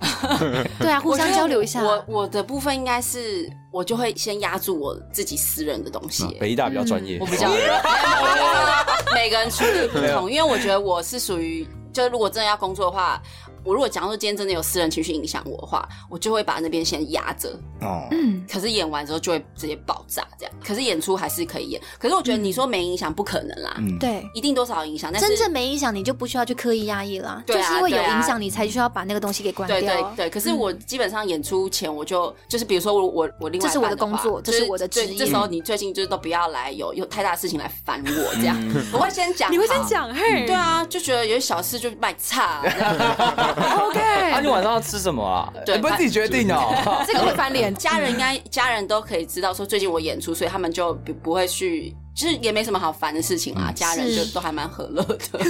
对啊，互相交流一下。我我的部分应该是，我就会先压住我自己私人的东西。北艺大比较专业，我比较，每个人处理不同，因为我觉得我是属于，就如果真的要工作的话。我如果假如说今天真的有私人情绪影响我的话，我就会把那边先压着。哦，嗯。可是演完之后就会直接爆炸，这样。可是演出还是可以演。可是我觉得你说没影响不可能啦。嗯。对，一定多少影响。但是真正没影响，你就不需要去刻意压抑啦。对啊。就是因为有影响，你才需要把那个东西给关掉。对对对。可是我基本上演出前我就就是比如说我我我另外这是我的工作，这是我的职业。这时候你最近就是都不要来有有太大的事情来烦我这样。我会先讲。你会先讲嘿？对啊，就觉得有些小事就卖差。OK。那 你晚上要吃什么啊？对，不是自己决定哦。这个会翻脸，家人应该家人都可以知道说最近我演出，所以他们就不不会去，就是也没什么好烦的事情啊。家人就都还蛮和乐的。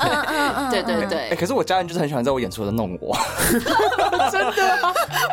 嗯嗯嗯，对对对。哎，可是我家人就是很喜欢在我演出的弄我。真的，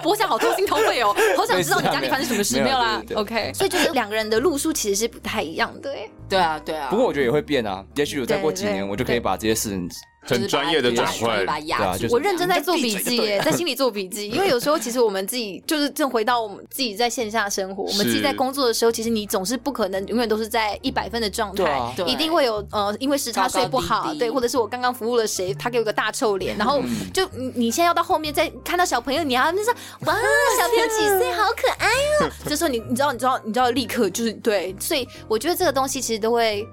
我想好掏心掏肺哦，好想知道你家里发生什么事没有啦？OK，所以就是两个人的路数其实是不太一样的。哎，对啊对啊。不过我觉得也会变啊，也许有再过几年，我就可以把这些事情。很专业的转换，把它压住。我认真在做笔记耶，在心里做笔记，因为有时候其实我们自己就是正回到我们自己在线下生活，我们自己在工作的时候，其实你总是不可能永远都是在一百分的状态，一定会有呃，因为时差睡不好，对，或者是我刚刚服务了谁，他给我个大臭脸，然后就你现在要到后面再看到小朋友，你要那说哇，小朋友几岁，好可爱哦，这时候你你知道你知道你知道立刻就是对，所以我觉得这个东西其实都会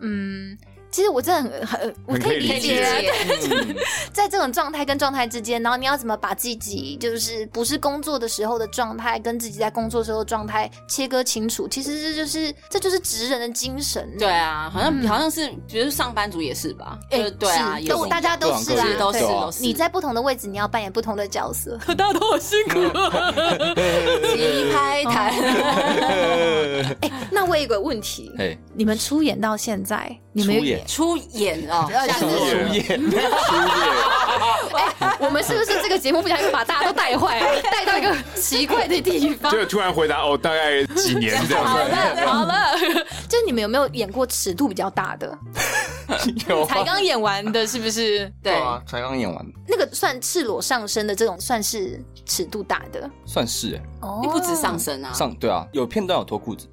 嗯。其实我真的很很，我可以理解，对，在这种状态跟状态之间，然后你要怎么把自己就是不是工作的时候的状态，跟自己在工作时候的状态切割清楚。其实这就是这就是职人的精神。对啊，好像好像是，觉得上班族也是吧？哎，对啊，都大家都是啦，都是都是。你在不同的位置，你要扮演不同的角色。大家都好辛苦，鸡拍台。哎，那我有一个问题，哎，你们出演到现在，你们演。出演啊！出演，出演。哎，我们是不是这个节目不小心把大家都带坏，带到一个奇怪的地方？就突然回答哦，大概几年这样子。好了 好了，就是你们有没有演过尺度比较大的？有，才刚演完的，是不是？对啊，才刚演完。那个算赤裸上身的这种，算是尺度大的？算是哎。哦，你不止上身啊？上对啊，有片段有脱裤子。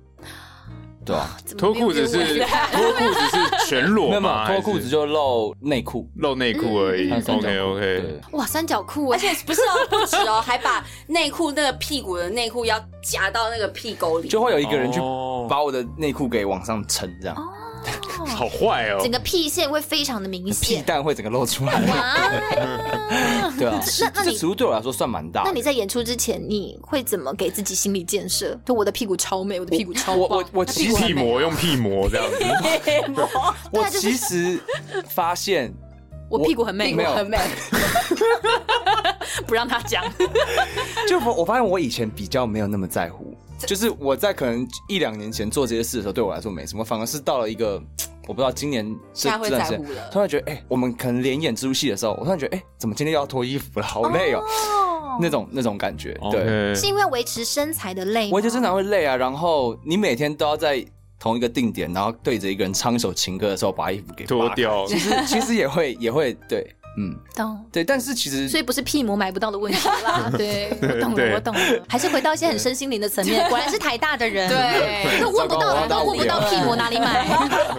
对啊，脱裤子是脱裤子是全裸吗？脱裤子就露内裤，露内裤而已。OK OK。哇，三角裤，而且不是哦，不止哦，还把内裤那个屁股的内裤要夹到那个屁沟里，就会有一个人去把我的内裤给往上撑，这样。好坏哦，整个屁线会非常的明显，屁蛋会整个露出来。对啊，那那你尺度对我来说算蛮大。那你在演出之前，你会怎么给自己心理建设？就我的屁股超美，我的屁股超棒。我我其实屁膜用屁膜这样子。我其实 发现我屁股很美，没有很美。不让他讲。就我我发现我以前比较没有那么在乎。就是我在可能一两年前做这些事的时候，对我来说没什么，反而是到了一个 我不知道今年现在会在乎了。突然觉得，哎、欸，我们可能连演这出戏的时候，我突然觉得，哎、欸，怎么今天又要脱衣服了？好累哦，哦那种那种感觉。对是因为维持身材的累吗？维持身材会累啊。然后你每天都要在同一个定点，然后对着一个人唱一首情歌的时候，把衣服给脱掉，其实其实也会也会对。嗯，懂对，但是其实所以不是屁膜买不到的问题啦。对，我懂了，我懂了，还是回到一些很身心灵的层面。果然是台大的人，对，都问不到，都问不到屁膜哪里买。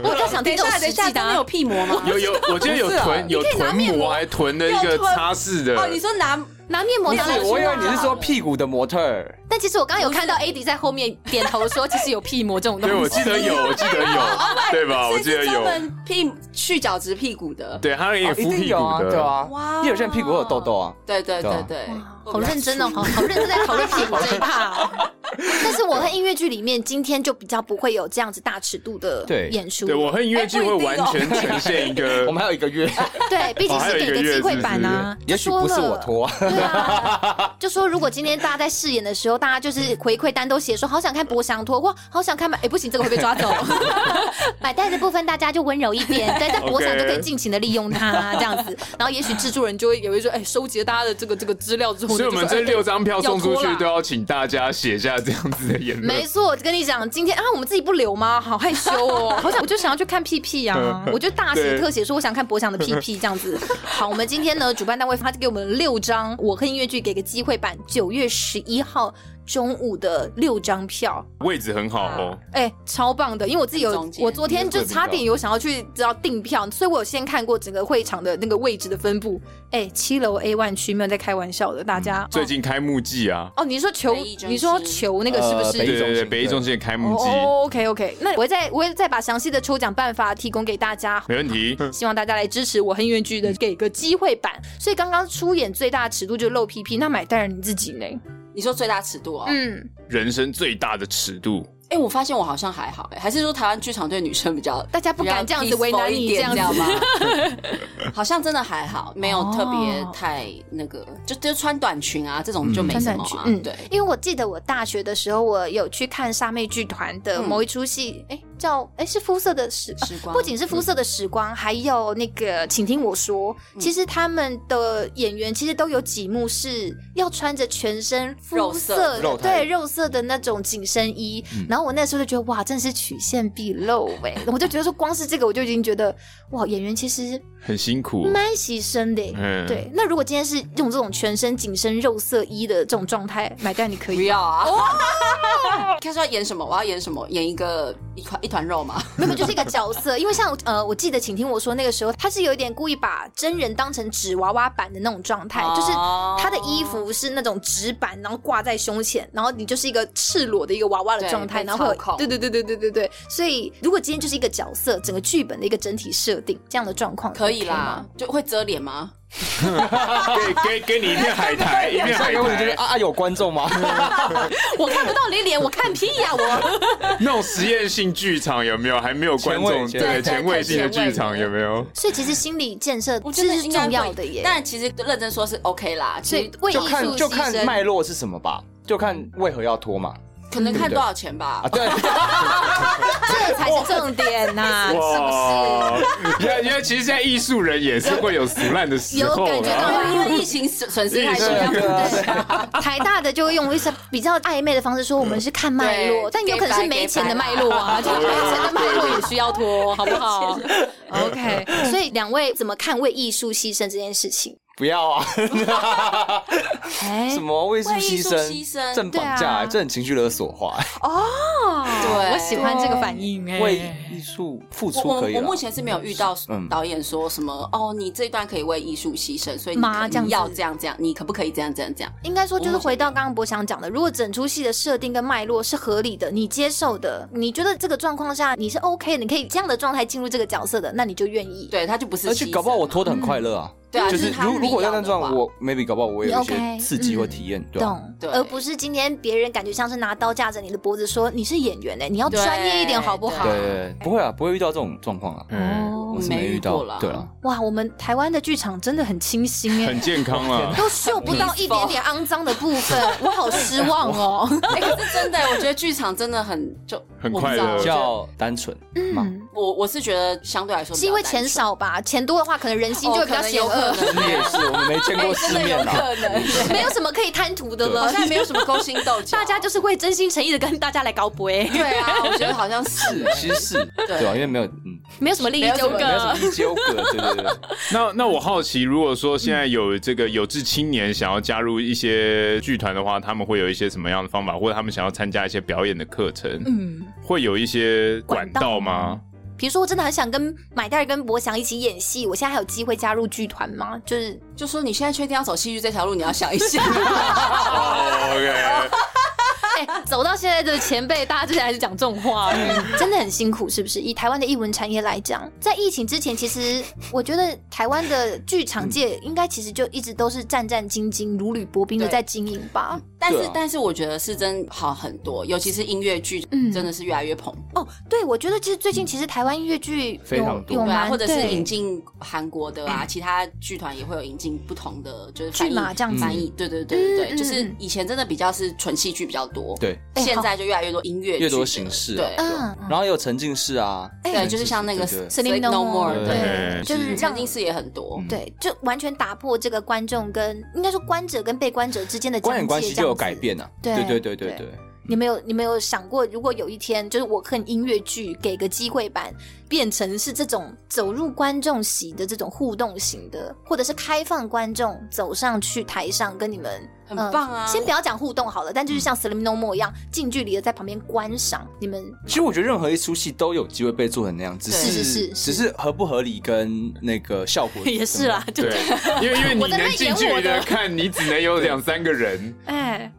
我在想，等一下，等一下，都没有屁膜吗？有有，我记得有囤有囤膜，还囤了一个擦拭的。哦，你说拿。拿面膜拿来，我以为你是说屁股的模特儿。但其实我刚刚有看到 AD 在后面点头说，其实有屁膜这种东西。对，我记得有，我记得有，对吧？我记得有。屁去角质屁股的，对，他也敷屁股的，对啊。哇，因为有些人屁股有痘痘啊。对对对对，好认真哦，好好认真在讨论屁股这一趴。但是我和音乐剧里面今天就比较不会有这样子大尺度的演出。对，我和音乐剧会完全呈现一个，我们还有一个月。对，毕竟是给个机会版啊。也许不是我脱。对啊。就说如果今天大家在试演的时候，大家就是回馈单都写说好想看博翔脱，哇，好想看买，哎不行，这个会被抓走。买袋的部分大家就温柔一点，对，在博翔就可以尽情的利用它这样子。然后也许制作人就会也会说，哎，收集了大家的这个这个资料之后，所以我们这六张票送出去都要请大家写下这样子的言论。没错，我跟你讲，今天啊我们自己不留吗？好害羞哦，好想我就想要去看屁屁啊，我就大写特写说我想看博翔的屁屁这样子。好，我们今天呢，主办单位发给我们六张，我和音乐剧给个机会版，九月十一号。中午的六张票，位置很好哦。哎、欸，超棒的，因为我自己有，我昨天就差点有想要去知道订票，所以我有先看过整个会场的那个位置的分布。哎、欸，七楼 A one 区没有在开玩笑的，大家。最近开幕季啊。哦，你说球，你说球那个是不是？对对对，北一中心的开幕季。哦，OK OK，那我会再我会再把详细的抽奖办法提供给大家。没问题，希望大家来支持我和音乐剧的，给个机会版。所以刚刚出演最大尺度就是露屁屁，那买单人你自己呢？你说最大尺度哦？嗯，人生最大的尺度。哎，我发现我好像还好，哎，还是说台湾剧场对女生比较，大家不敢这样子为难你，这样子吗？好像真的还好，没有特别太那个，就就穿短裙啊这种就没什么。嗯，对，因为我记得我大学的时候，我有去看莎妹剧团的某一出戏，哎。叫哎是肤色的时时光。不仅是肤色的时光，还有那个请听我说，其实他们的演员其实都有几幕是要穿着全身肤色肉色。对肉色的那种紧身衣，然后我那时候就觉得哇，真的是曲线毕露哎，我就觉得说光是这个我就已经觉得哇，演员其实很辛苦，蛮牺牲的。嗯，对，那如果今天是用这种全身紧身肉色衣的这种状态，买单你可以不要啊！看说要演什么？我要演什么？演一个一块一团肉吗？没有，就是一个角色。因为像呃，我记得，请听我说，那个时候他是有一点故意把真人当成纸娃娃版的那种状态，就是他的衣服是那种纸板，然后挂在胸前，然后你就是一个赤裸的一个娃娃的状态，然后对对对对对对对。所以如果今天就是一个角色，整个剧本的一个整体设定这样的状况，可以啦，就会遮脸吗？给给给你一片海苔，一片海苔。就是啊，有观众吗？我看不到你脸，我看屁呀！我那种实验性剧场有没有？还没有观众，对前卫性的剧场有没有？所以其实心理建设这是重要的耶。但其实认真说是 OK 啦，所以为就看就看脉络是什么吧，就看为何要脱嘛。可能看多少钱吧，啊，对，这才是重点呐，是不是？因为因为其实现在艺术人也是会有俗烂的时候，有感觉到，因为疫情损失太多。对，台大的就会用一些比较暧昧的方式说，我们是看脉络，但有可能是没钱的脉络啊，就是没钱的脉络也需要拖，好不好？OK，所以两位怎么看为艺术牺牲这件事情？不要啊！什么为艺术牺牲？牺牲，正绑架，这很情绪勒索化。哦，对，我喜欢这个反应。为艺术付出可以。我目前是没有遇到导演说什么哦，你这一段可以为艺术牺牲，所以你要这样这样，你可不可以这样这样这样？应该说就是回到刚刚博翔讲的，如果整出戏的设定跟脉络是合理的，你接受的，你觉得这个状况下你是 OK，你可以这样的状态进入这个角色的，那你就愿意。对，他就不是。而且搞不好我拖得很快乐啊。对啊，就是如如果要那状，我 maybe 搞不好我也有一些刺激或体验，懂，而不是今天别人感觉像是拿刀架着你的脖子说你是演员呢，你要专业一点好不好？对对，不会啊，不会遇到这种状况啊。哦，我是没遇到，对啊。哇，我们台湾的剧场真的很清新哎，很健康啊，都嗅不到一点点肮脏的部分，我好失望哦。哎，可是真的，我觉得剧场真的很就很快乐，比较单纯。嗯，我我是觉得相对来说是因为钱少吧，钱多的话可能人心就会比较邪恶。我们没见过世面啊，没有什么可以贪图的了，好像没有什么勾心斗角，大家就是会真心诚意的跟大家来搞博。对啊，我觉得好像是，其实是，对。啊，因为没有，嗯，没有什么利益纠葛，没有什么利益纠葛，对对对。那那我好奇，如果说现在有这个有志青年想要加入一些剧团的话，他们会有一些什么样的方法，或者他们想要参加一些表演的课程，嗯，会有一些管道吗？比如说，我真的很想跟买袋跟博翔一起演戏，我现在还有机会加入剧团吗？就是，就说你现在确定要走戏剧这条路，你要想一下。OK。欸、走到现在的前辈，大家之前还是讲这种话，真的很辛苦，是不是？以台湾的艺文产业来讲，在疫情之前，其实我觉得台湾的剧场界应该其实就一直都是战战兢兢、如履薄冰的在经营吧。但是，但是我觉得是真好很多，尤其是音乐剧，嗯。真的是越来越捧。哦，对，我觉得其实最近其实台湾音乐剧非常多，或者是引进韩国的啊，其他剧团也会有引进不同的，就是翻译这样翻译。对对对对对，就是以前真的比较是纯戏剧比较多。对，现在就越来越多音乐，越多形式，对，然后也有沉浸式啊，对，就是像那个 Sleep No More，对，就是沉浸式也很多，对，就完全打破这个观众跟应该说观者跟被观者之间的观影关系就有改变了，对对对对对。你没有你没有想过，如果有一天就是我看音乐剧给个机会版，变成是这种走入观众席的这种互动型的，或者是开放观众走上去台上跟你们。很棒啊！先不要讲互动好了，但就是像《Sleep No More》一样，近距离的在旁边观赏你们。其实我觉得任何一出戏都有机会被做成那样子，是是是，只是合不合理跟那个效果也是啦。对，因为因为你能近距离的看，你只能有两三个人。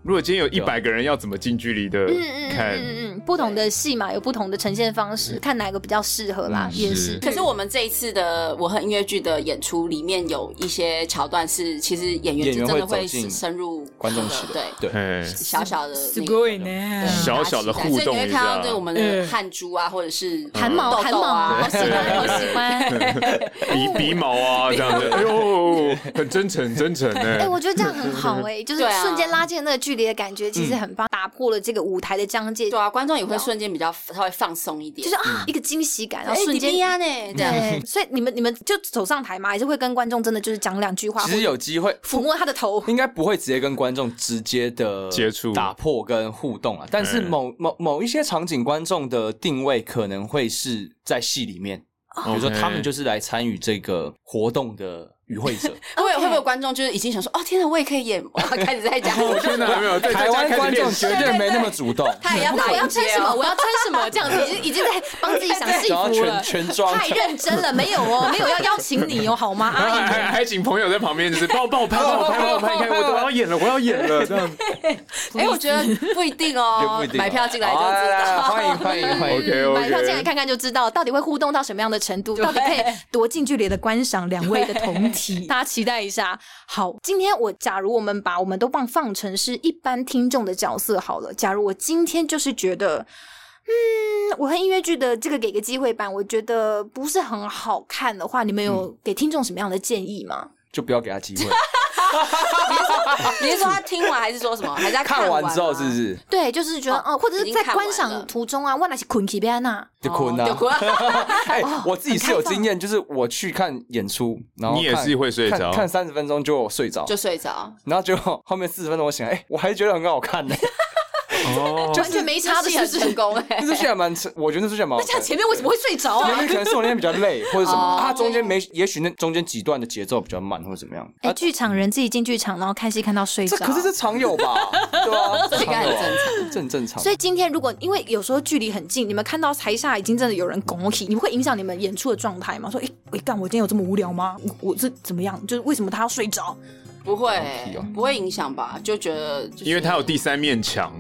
哎，如果今天有一百个人，要怎么近距离的看？嗯嗯，不同的戏嘛，有不同的呈现方式，看哪个比较适合啦，也是。可是我们这一次的我和音乐剧的演出里面有一些桥段是，其实演员真的会深入。观众席的对。对，小小的小小的互动，所以你会看到对我们的汗珠啊，或者是汗毛、汗毛啊，好喜欢，好喜欢，鼻鼻毛啊这样子，哎呦，很真诚，真诚哎。哎，我觉得这样很好哎，就是瞬间拉近那个距距离的感觉其实很棒，打破了这个舞台的疆界。对啊，观众也会瞬间比较稍微放松一点，就是啊，一个惊喜感，然后瞬间呀呢，对。所以你们你们就走上台嘛，还是会跟观众真的就是讲两句话？其实有机会抚摸他的头，应该不会直接跟观众直接的接触、打破跟互动啊。但是某某某一些场景，观众的定位可能会是在戏里面，比如说他们就是来参与这个活动的。与会者，会会不会有观众就是已经想说，哦天哪，我也可以演，我开始在讲，真的没有。台湾观众绝对没那么主动，他也要把我要穿什么，我要穿什么，这样子已经已经在帮自己想戏服了，全装，太认真了，没有哦，没有要邀请你哦，好吗？还还还请朋友在旁边，就是帮我帮我拍，帮我拍，帮我拍，你看我我要演了，我要演了，这样。哎，我觉得不一定哦，买票进来就知道，欢迎欢迎欢迎，OK，买票进来看看就知道，到底会互动到什么样的程度，到底可以多近距离的观赏两位的同体，大家期待。一下，好，今天我假如我们把我们都放放成是一般听众的角色好了。假如我今天就是觉得，嗯，我和音乐剧的这个给个机会版，我觉得不是很好看的话，你们有给听众什么样的建议吗？就不要给他机会。你是说他听完，还是说什么？还是他看完之后，是不是？对，就是觉得哦，或者是在观赏途中啊，我那是困起边呐？就困啊！哎，我自己是有经验，就是我去看演出，然后你也是会睡着，看三十分钟就睡着，就睡着，然后就后面四十分钟我醒来，哎，我还是觉得很好看呢。哦，完全没差的是成功哎，那出戏还蛮成，我觉得那出戏蛮。那像前面为什么会睡着啊？前面可能是我那天比较累，或者什么啊，中间没，也许那中间几段的节奏比较慢，或者怎么样。哎，剧场人自己进剧场，然后看戏看到睡着，可是这常有吧？对啊，这应该很正常，这很正常。所以今天如果因为有时候距离很近，你们看到台下已经真的有人拱起，你们会影响你们演出的状态吗？说哎，我干，我今天有这么无聊吗？我我是怎么样？就是为什么他要睡着？不会，不会影响吧？就觉得，因为他有第三面墙，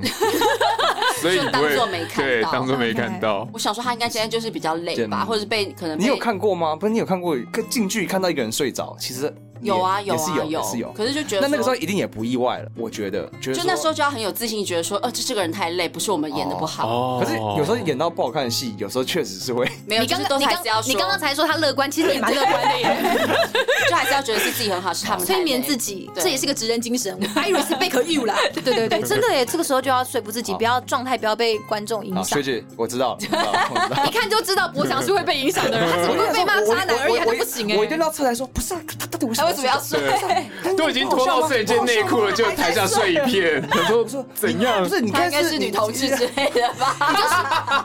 所以当做没看到，对，当做没看到。我想说，他应该现在就是比较累吧，或者是被可能。你有看过吗？不是，你有看过近距离看到一个人睡着？其实。有啊有啊有有是有，可是就觉得那那个时候一定也不意外了，我觉得，就那时候就要很有自信，觉得说，呃，这这个人太累，不是我们演的不好。可是有时候演到不好看的戏，有时候确实是会。没有，你刚刚你刚你刚刚才说他乐观，其实也蛮乐观的耶。就还是要觉得是自己很好，是他们催眠自己，这也是个职人精神。I respect you 啦，对对对，真的耶，这个时候就要说服自己，不要状态不要被观众影响。学姐，我知道，一看就知道博翔是会被影响的人，他怎么会被骂渣男而已，他不行哎。我一定要出来说，不是他到底为什么要睡？都已经脱到这件内裤了，就台下睡一片。我说怎样？不是，你应该是女同志之类的吧？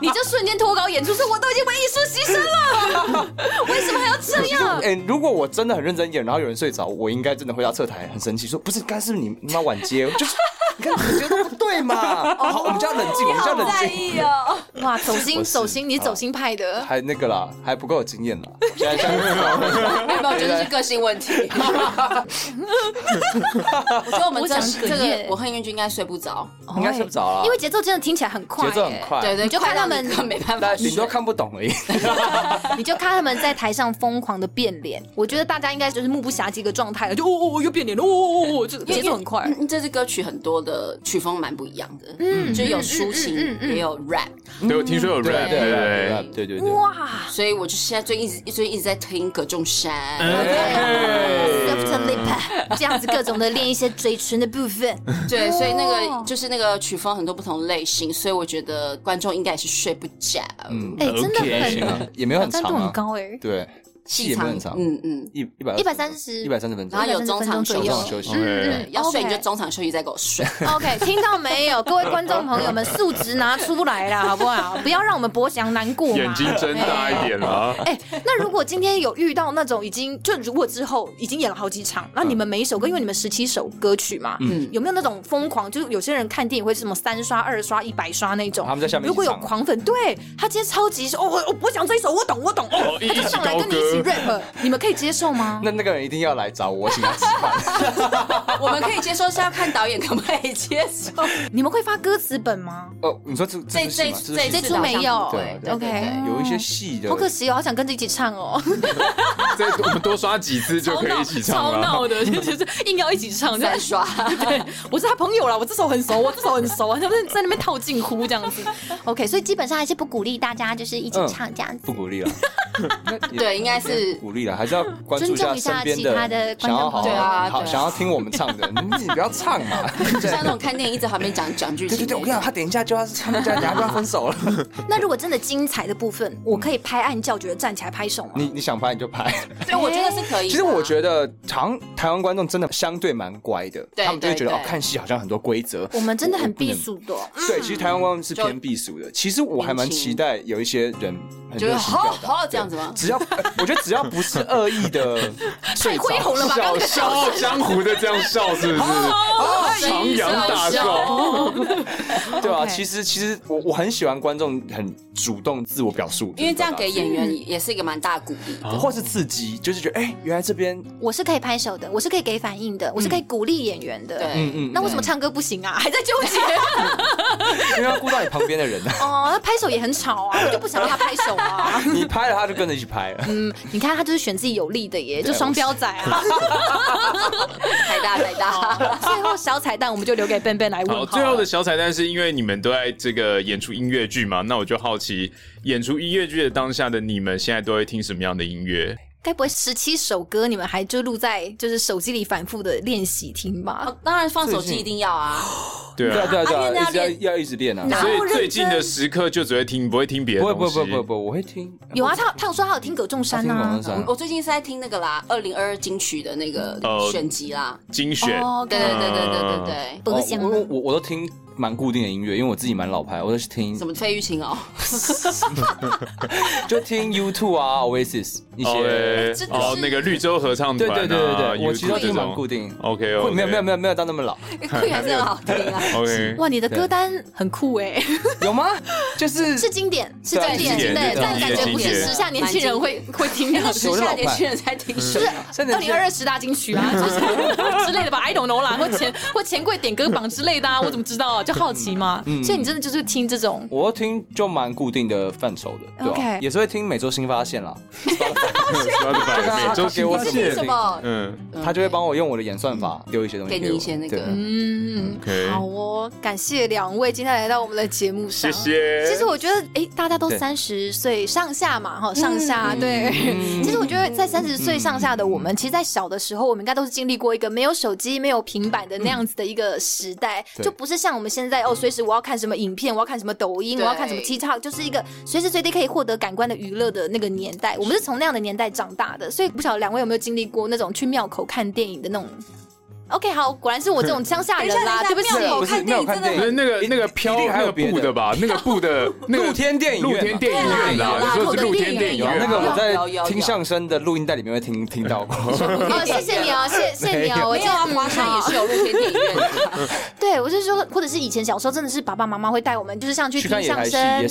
你就你就瞬间脱稿演出，说我都已经为艺术牺牲了，为什么还要这样？哎，如果我真的很认真演，然后有人睡着，我应该真的会到侧台很生气，说不是，刚是不是你妈晚接？就是你看我觉得不对嘛？好，我们就要冷静，我们就要冷静哦。哇，走心走心，你走心派的，还那个啦，还不够有经验啦。现在这样，没有没有，觉得是个性问题。我觉得我们这这个我和音乐剧应该睡不着，应该睡不着了，因为节奏真的听起来很快，节奏很快，对对，你就看他们没办法，你都看不懂而已。你就看他们在台上疯狂的变脸，我觉得大家应该就是目不暇接的状态了，就哦哦又变脸了，哦哦哦，这节奏很快。这支歌曲很多的曲风蛮不一样的，嗯，就有抒情，也有 rap，对，我听说有 rap，对对对对。对，哇，所以我就现在最一直最近一直在听葛仲山。这样子各种的练一些嘴唇的部分，对，所以那个就是那个曲风很多不同类型，所以我觉得观众应该也是睡不着。嗯，哎，真的很，也没有很长，很高哎，对。戏长，嗯嗯，一一百一百三十，一百三十分钟，然后有中场休息，嗯，要睡你就中场休息再给我睡。OK，听到没有，各位观众朋友们，素质拿出来了，好不好？不要让我们博翔难过。眼睛睁大一点了。哎，那如果今天有遇到那种已经就如果之后已经演了好几场，那你们每一首歌，因为你们十七首歌曲嘛，嗯，有没有那种疯狂？就是有些人看电影会是什么三刷、二刷、一百刷那种？他们在下面。如果有狂粉，对他今天超级哦，我我讲这一首，我懂，我懂哦，他就上来跟你一起 rap，你们。可以接受吗？那那个人一定要来找我，请他吃饭。我们可以接受，是要看导演可不可以接受。你们会发歌词本吗？哦，你说这这这这出没有？对，OK，有一些戏的。好可惜哦，好想跟着一起唱哦。这我们多刷几次就可以一起唱了。超闹的，就是硬要一起唱再刷。对，我是他朋友啦，我这首很熟，我这首很熟啊，他们在那边套近乎这样子。OK，所以基本上还是不鼓励大家就是一起唱这样子。不鼓励了。对，应该是是鼓励了，还是要关注一下身边尊重一下其他的观众想要好朋友对啊好啊想要听我们唱的，你不要唱嘛。就像那种看电影一直还没讲讲剧情。对对对，我跟你讲，他等一下就要他们家等一下就要分手了。那如果真的精彩的部分，我可以拍案叫绝站起来拍手吗？你你想拍你就拍。对，我觉得是可以。其实我觉得，好像台湾观众真的相对蛮乖的，对他们就会觉得哦，对对看戏好像很多规则。我们真的很避俗的哦。对，其实台湾观众是偏避俗的。其实我还蛮期待有一些人很热情表达，好这样子吗？只要呃我觉得只要不是恶意的，太恢宏了吧？刚刚那个笑傲江湖的这样笑是不是？徜徉大笑，对啊，其实其实我我很喜欢观众很主动自我表述，因为这样给演员也是一个蛮大鼓励。或是刺激，就是觉得哎，原来这边我是可以拍手的，我是可以给反应的，我是可以鼓励演员的。对，嗯嗯，那为什么唱歌不行啊？还在纠结因为要顾到你旁边的人啊，哦。那拍手也很吵啊，我就不想让他拍手啊。你拍了他就跟着一起拍了。嗯，你看他就是选自己有利的耶，就双标仔啊。彩蛋彩蛋。最后小彩蛋我们就留给 Ben Ben 来问最后的小彩蛋是因为你们都在这个演出音乐剧嘛，那我就好奇，演出音乐剧的当下的你们现在都会听什么样的音乐？该不会十七首歌你们还就录在就是手机里反复的练习听吧？哦当然放手机一定要啊。对啊，对啊要练要一直练啊。所以最近的时刻就只会听，不会听别的不会。不会不会不我会听。有啊，他他有说他有听葛仲山啊听懂。山我最近是在听那个啦，二零二二金曲的那个哦选集啦。精选。哦对对对对对对对，我我我都听蛮固定的音乐，因为我自己蛮老牌，我都是听什么费玉清哦，就听 U2 啊，Oasis 一哦些。哦，是那个绿洲合唱团啊，对对对对对，我其实都听蛮固定。OK 会 OK，没有没有没有没有到那么老，酷 还是很好听啊。OK，哇，你的歌单很酷哎，有吗？就是 是经典，是对经典，对，但感觉不是时下年轻人会会听的那。时下年轻人才听什么？真二零二二十大金曲啊，就是之类的吧，I don't know 啦，或钱或钱柜点歌榜之类的啊，我怎么知道啊？就好奇嘛。所以你真的就是听这种，我都听就蛮固定的范畴的，对也是会听每周新发现啦，每周 他给我是什么？嗯。他就会帮我用我的演算法丢一些东西给你一些那个。嗯，好哦，感谢两位今天来到我们的节目上，谢谢。其实我觉得，哎，大家都对。三十岁上下嘛，哈，上下对。其实我觉得，在三十岁上下的我们，其实，在小的时候，我们应该都是经历过一个没有手机、没有平板的那样子的一个时代，就不是像我们现在哦，随时我要看什么影片，我要看什么抖音，我要看什么 TikTok，就是一个随时随地可以获得感官的娱乐的那个年代。我们是从那样的年代长大的，所以不晓得两位有没有经历过那种去庙口看电影的那种。OK，好，果然是我这种乡下人啦，对不起。庙口不是看电影真的没有看电影不是那个那个飘还那个有布的吧？那个布的那个露天电影院露天电影院啦，对啦你说的是露天电影。那个我在听相声的录音带里面会听听到过。哦，谢谢你哦，谢谢你哦，我没有啊，记得华山也是有露天电影院的。对，我是说，或者是以前小时候真的是爸爸妈妈会带我们，就是像去听相声对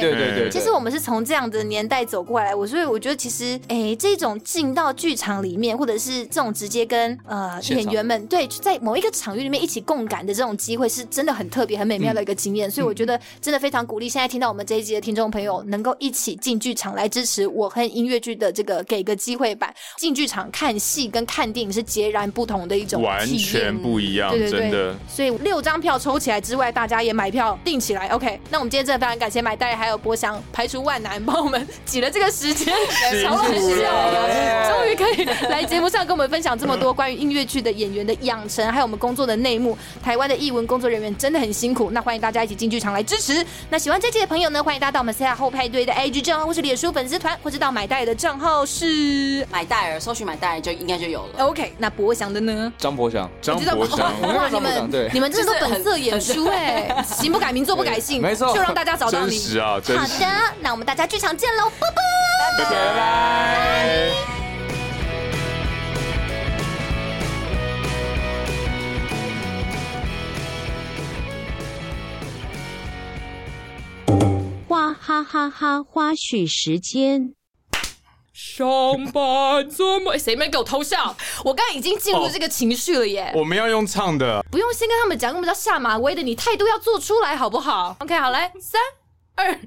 对对对。其实我们是从这样的年代走过来，我所以我觉得其实，哎，这种进到剧场里面，或者是这种直接跟呃演员们对在某一个场域里面一起共感的这种机会，是真的很特别、很美妙的一个经验。所以我觉得真的非常鼓励现在听到我们这一集的听众朋友，能够一起进剧场来支持我和音乐剧的这个给个机会版。进剧场看戏跟看电影是截然不同的一种完全不一样，对对对真的。，所以六张票抽起来之外，大家也买票订起来。OK，那我们今天真的非常感谢买袋还有博翔排除万难帮我们挤了这个时间，超好笑的，终于可以来节目上跟我们分享这么多关于音乐剧的演员的养成，还有我们工作的内幕。台湾的译文工作人员真的很辛苦，那欢迎大家一起进剧场来支持。那喜欢这期的朋友呢，欢迎大家到我们 C R 后派对的 IG 账号或是脸书粉丝团，或是到买袋的账号是买戴尔，搜寻买戴尔就应该就有了。OK。那博翔的呢？张博翔，张知道博翔，哇，你们你们真的都本色演出哎，行不改名，坐不改姓，没错就让大家找到你。真实啊，真好。的，那我们大家剧场见喽，拜拜。拜拜。哇哈哈哈！花絮时间。上班怎么，谁没给我偷笑？我刚刚已经进入这个情绪了耶，我们要用唱的。不用先跟他们讲，我们叫下马威的，你态度要做出来好不好？OK，好，来，三二。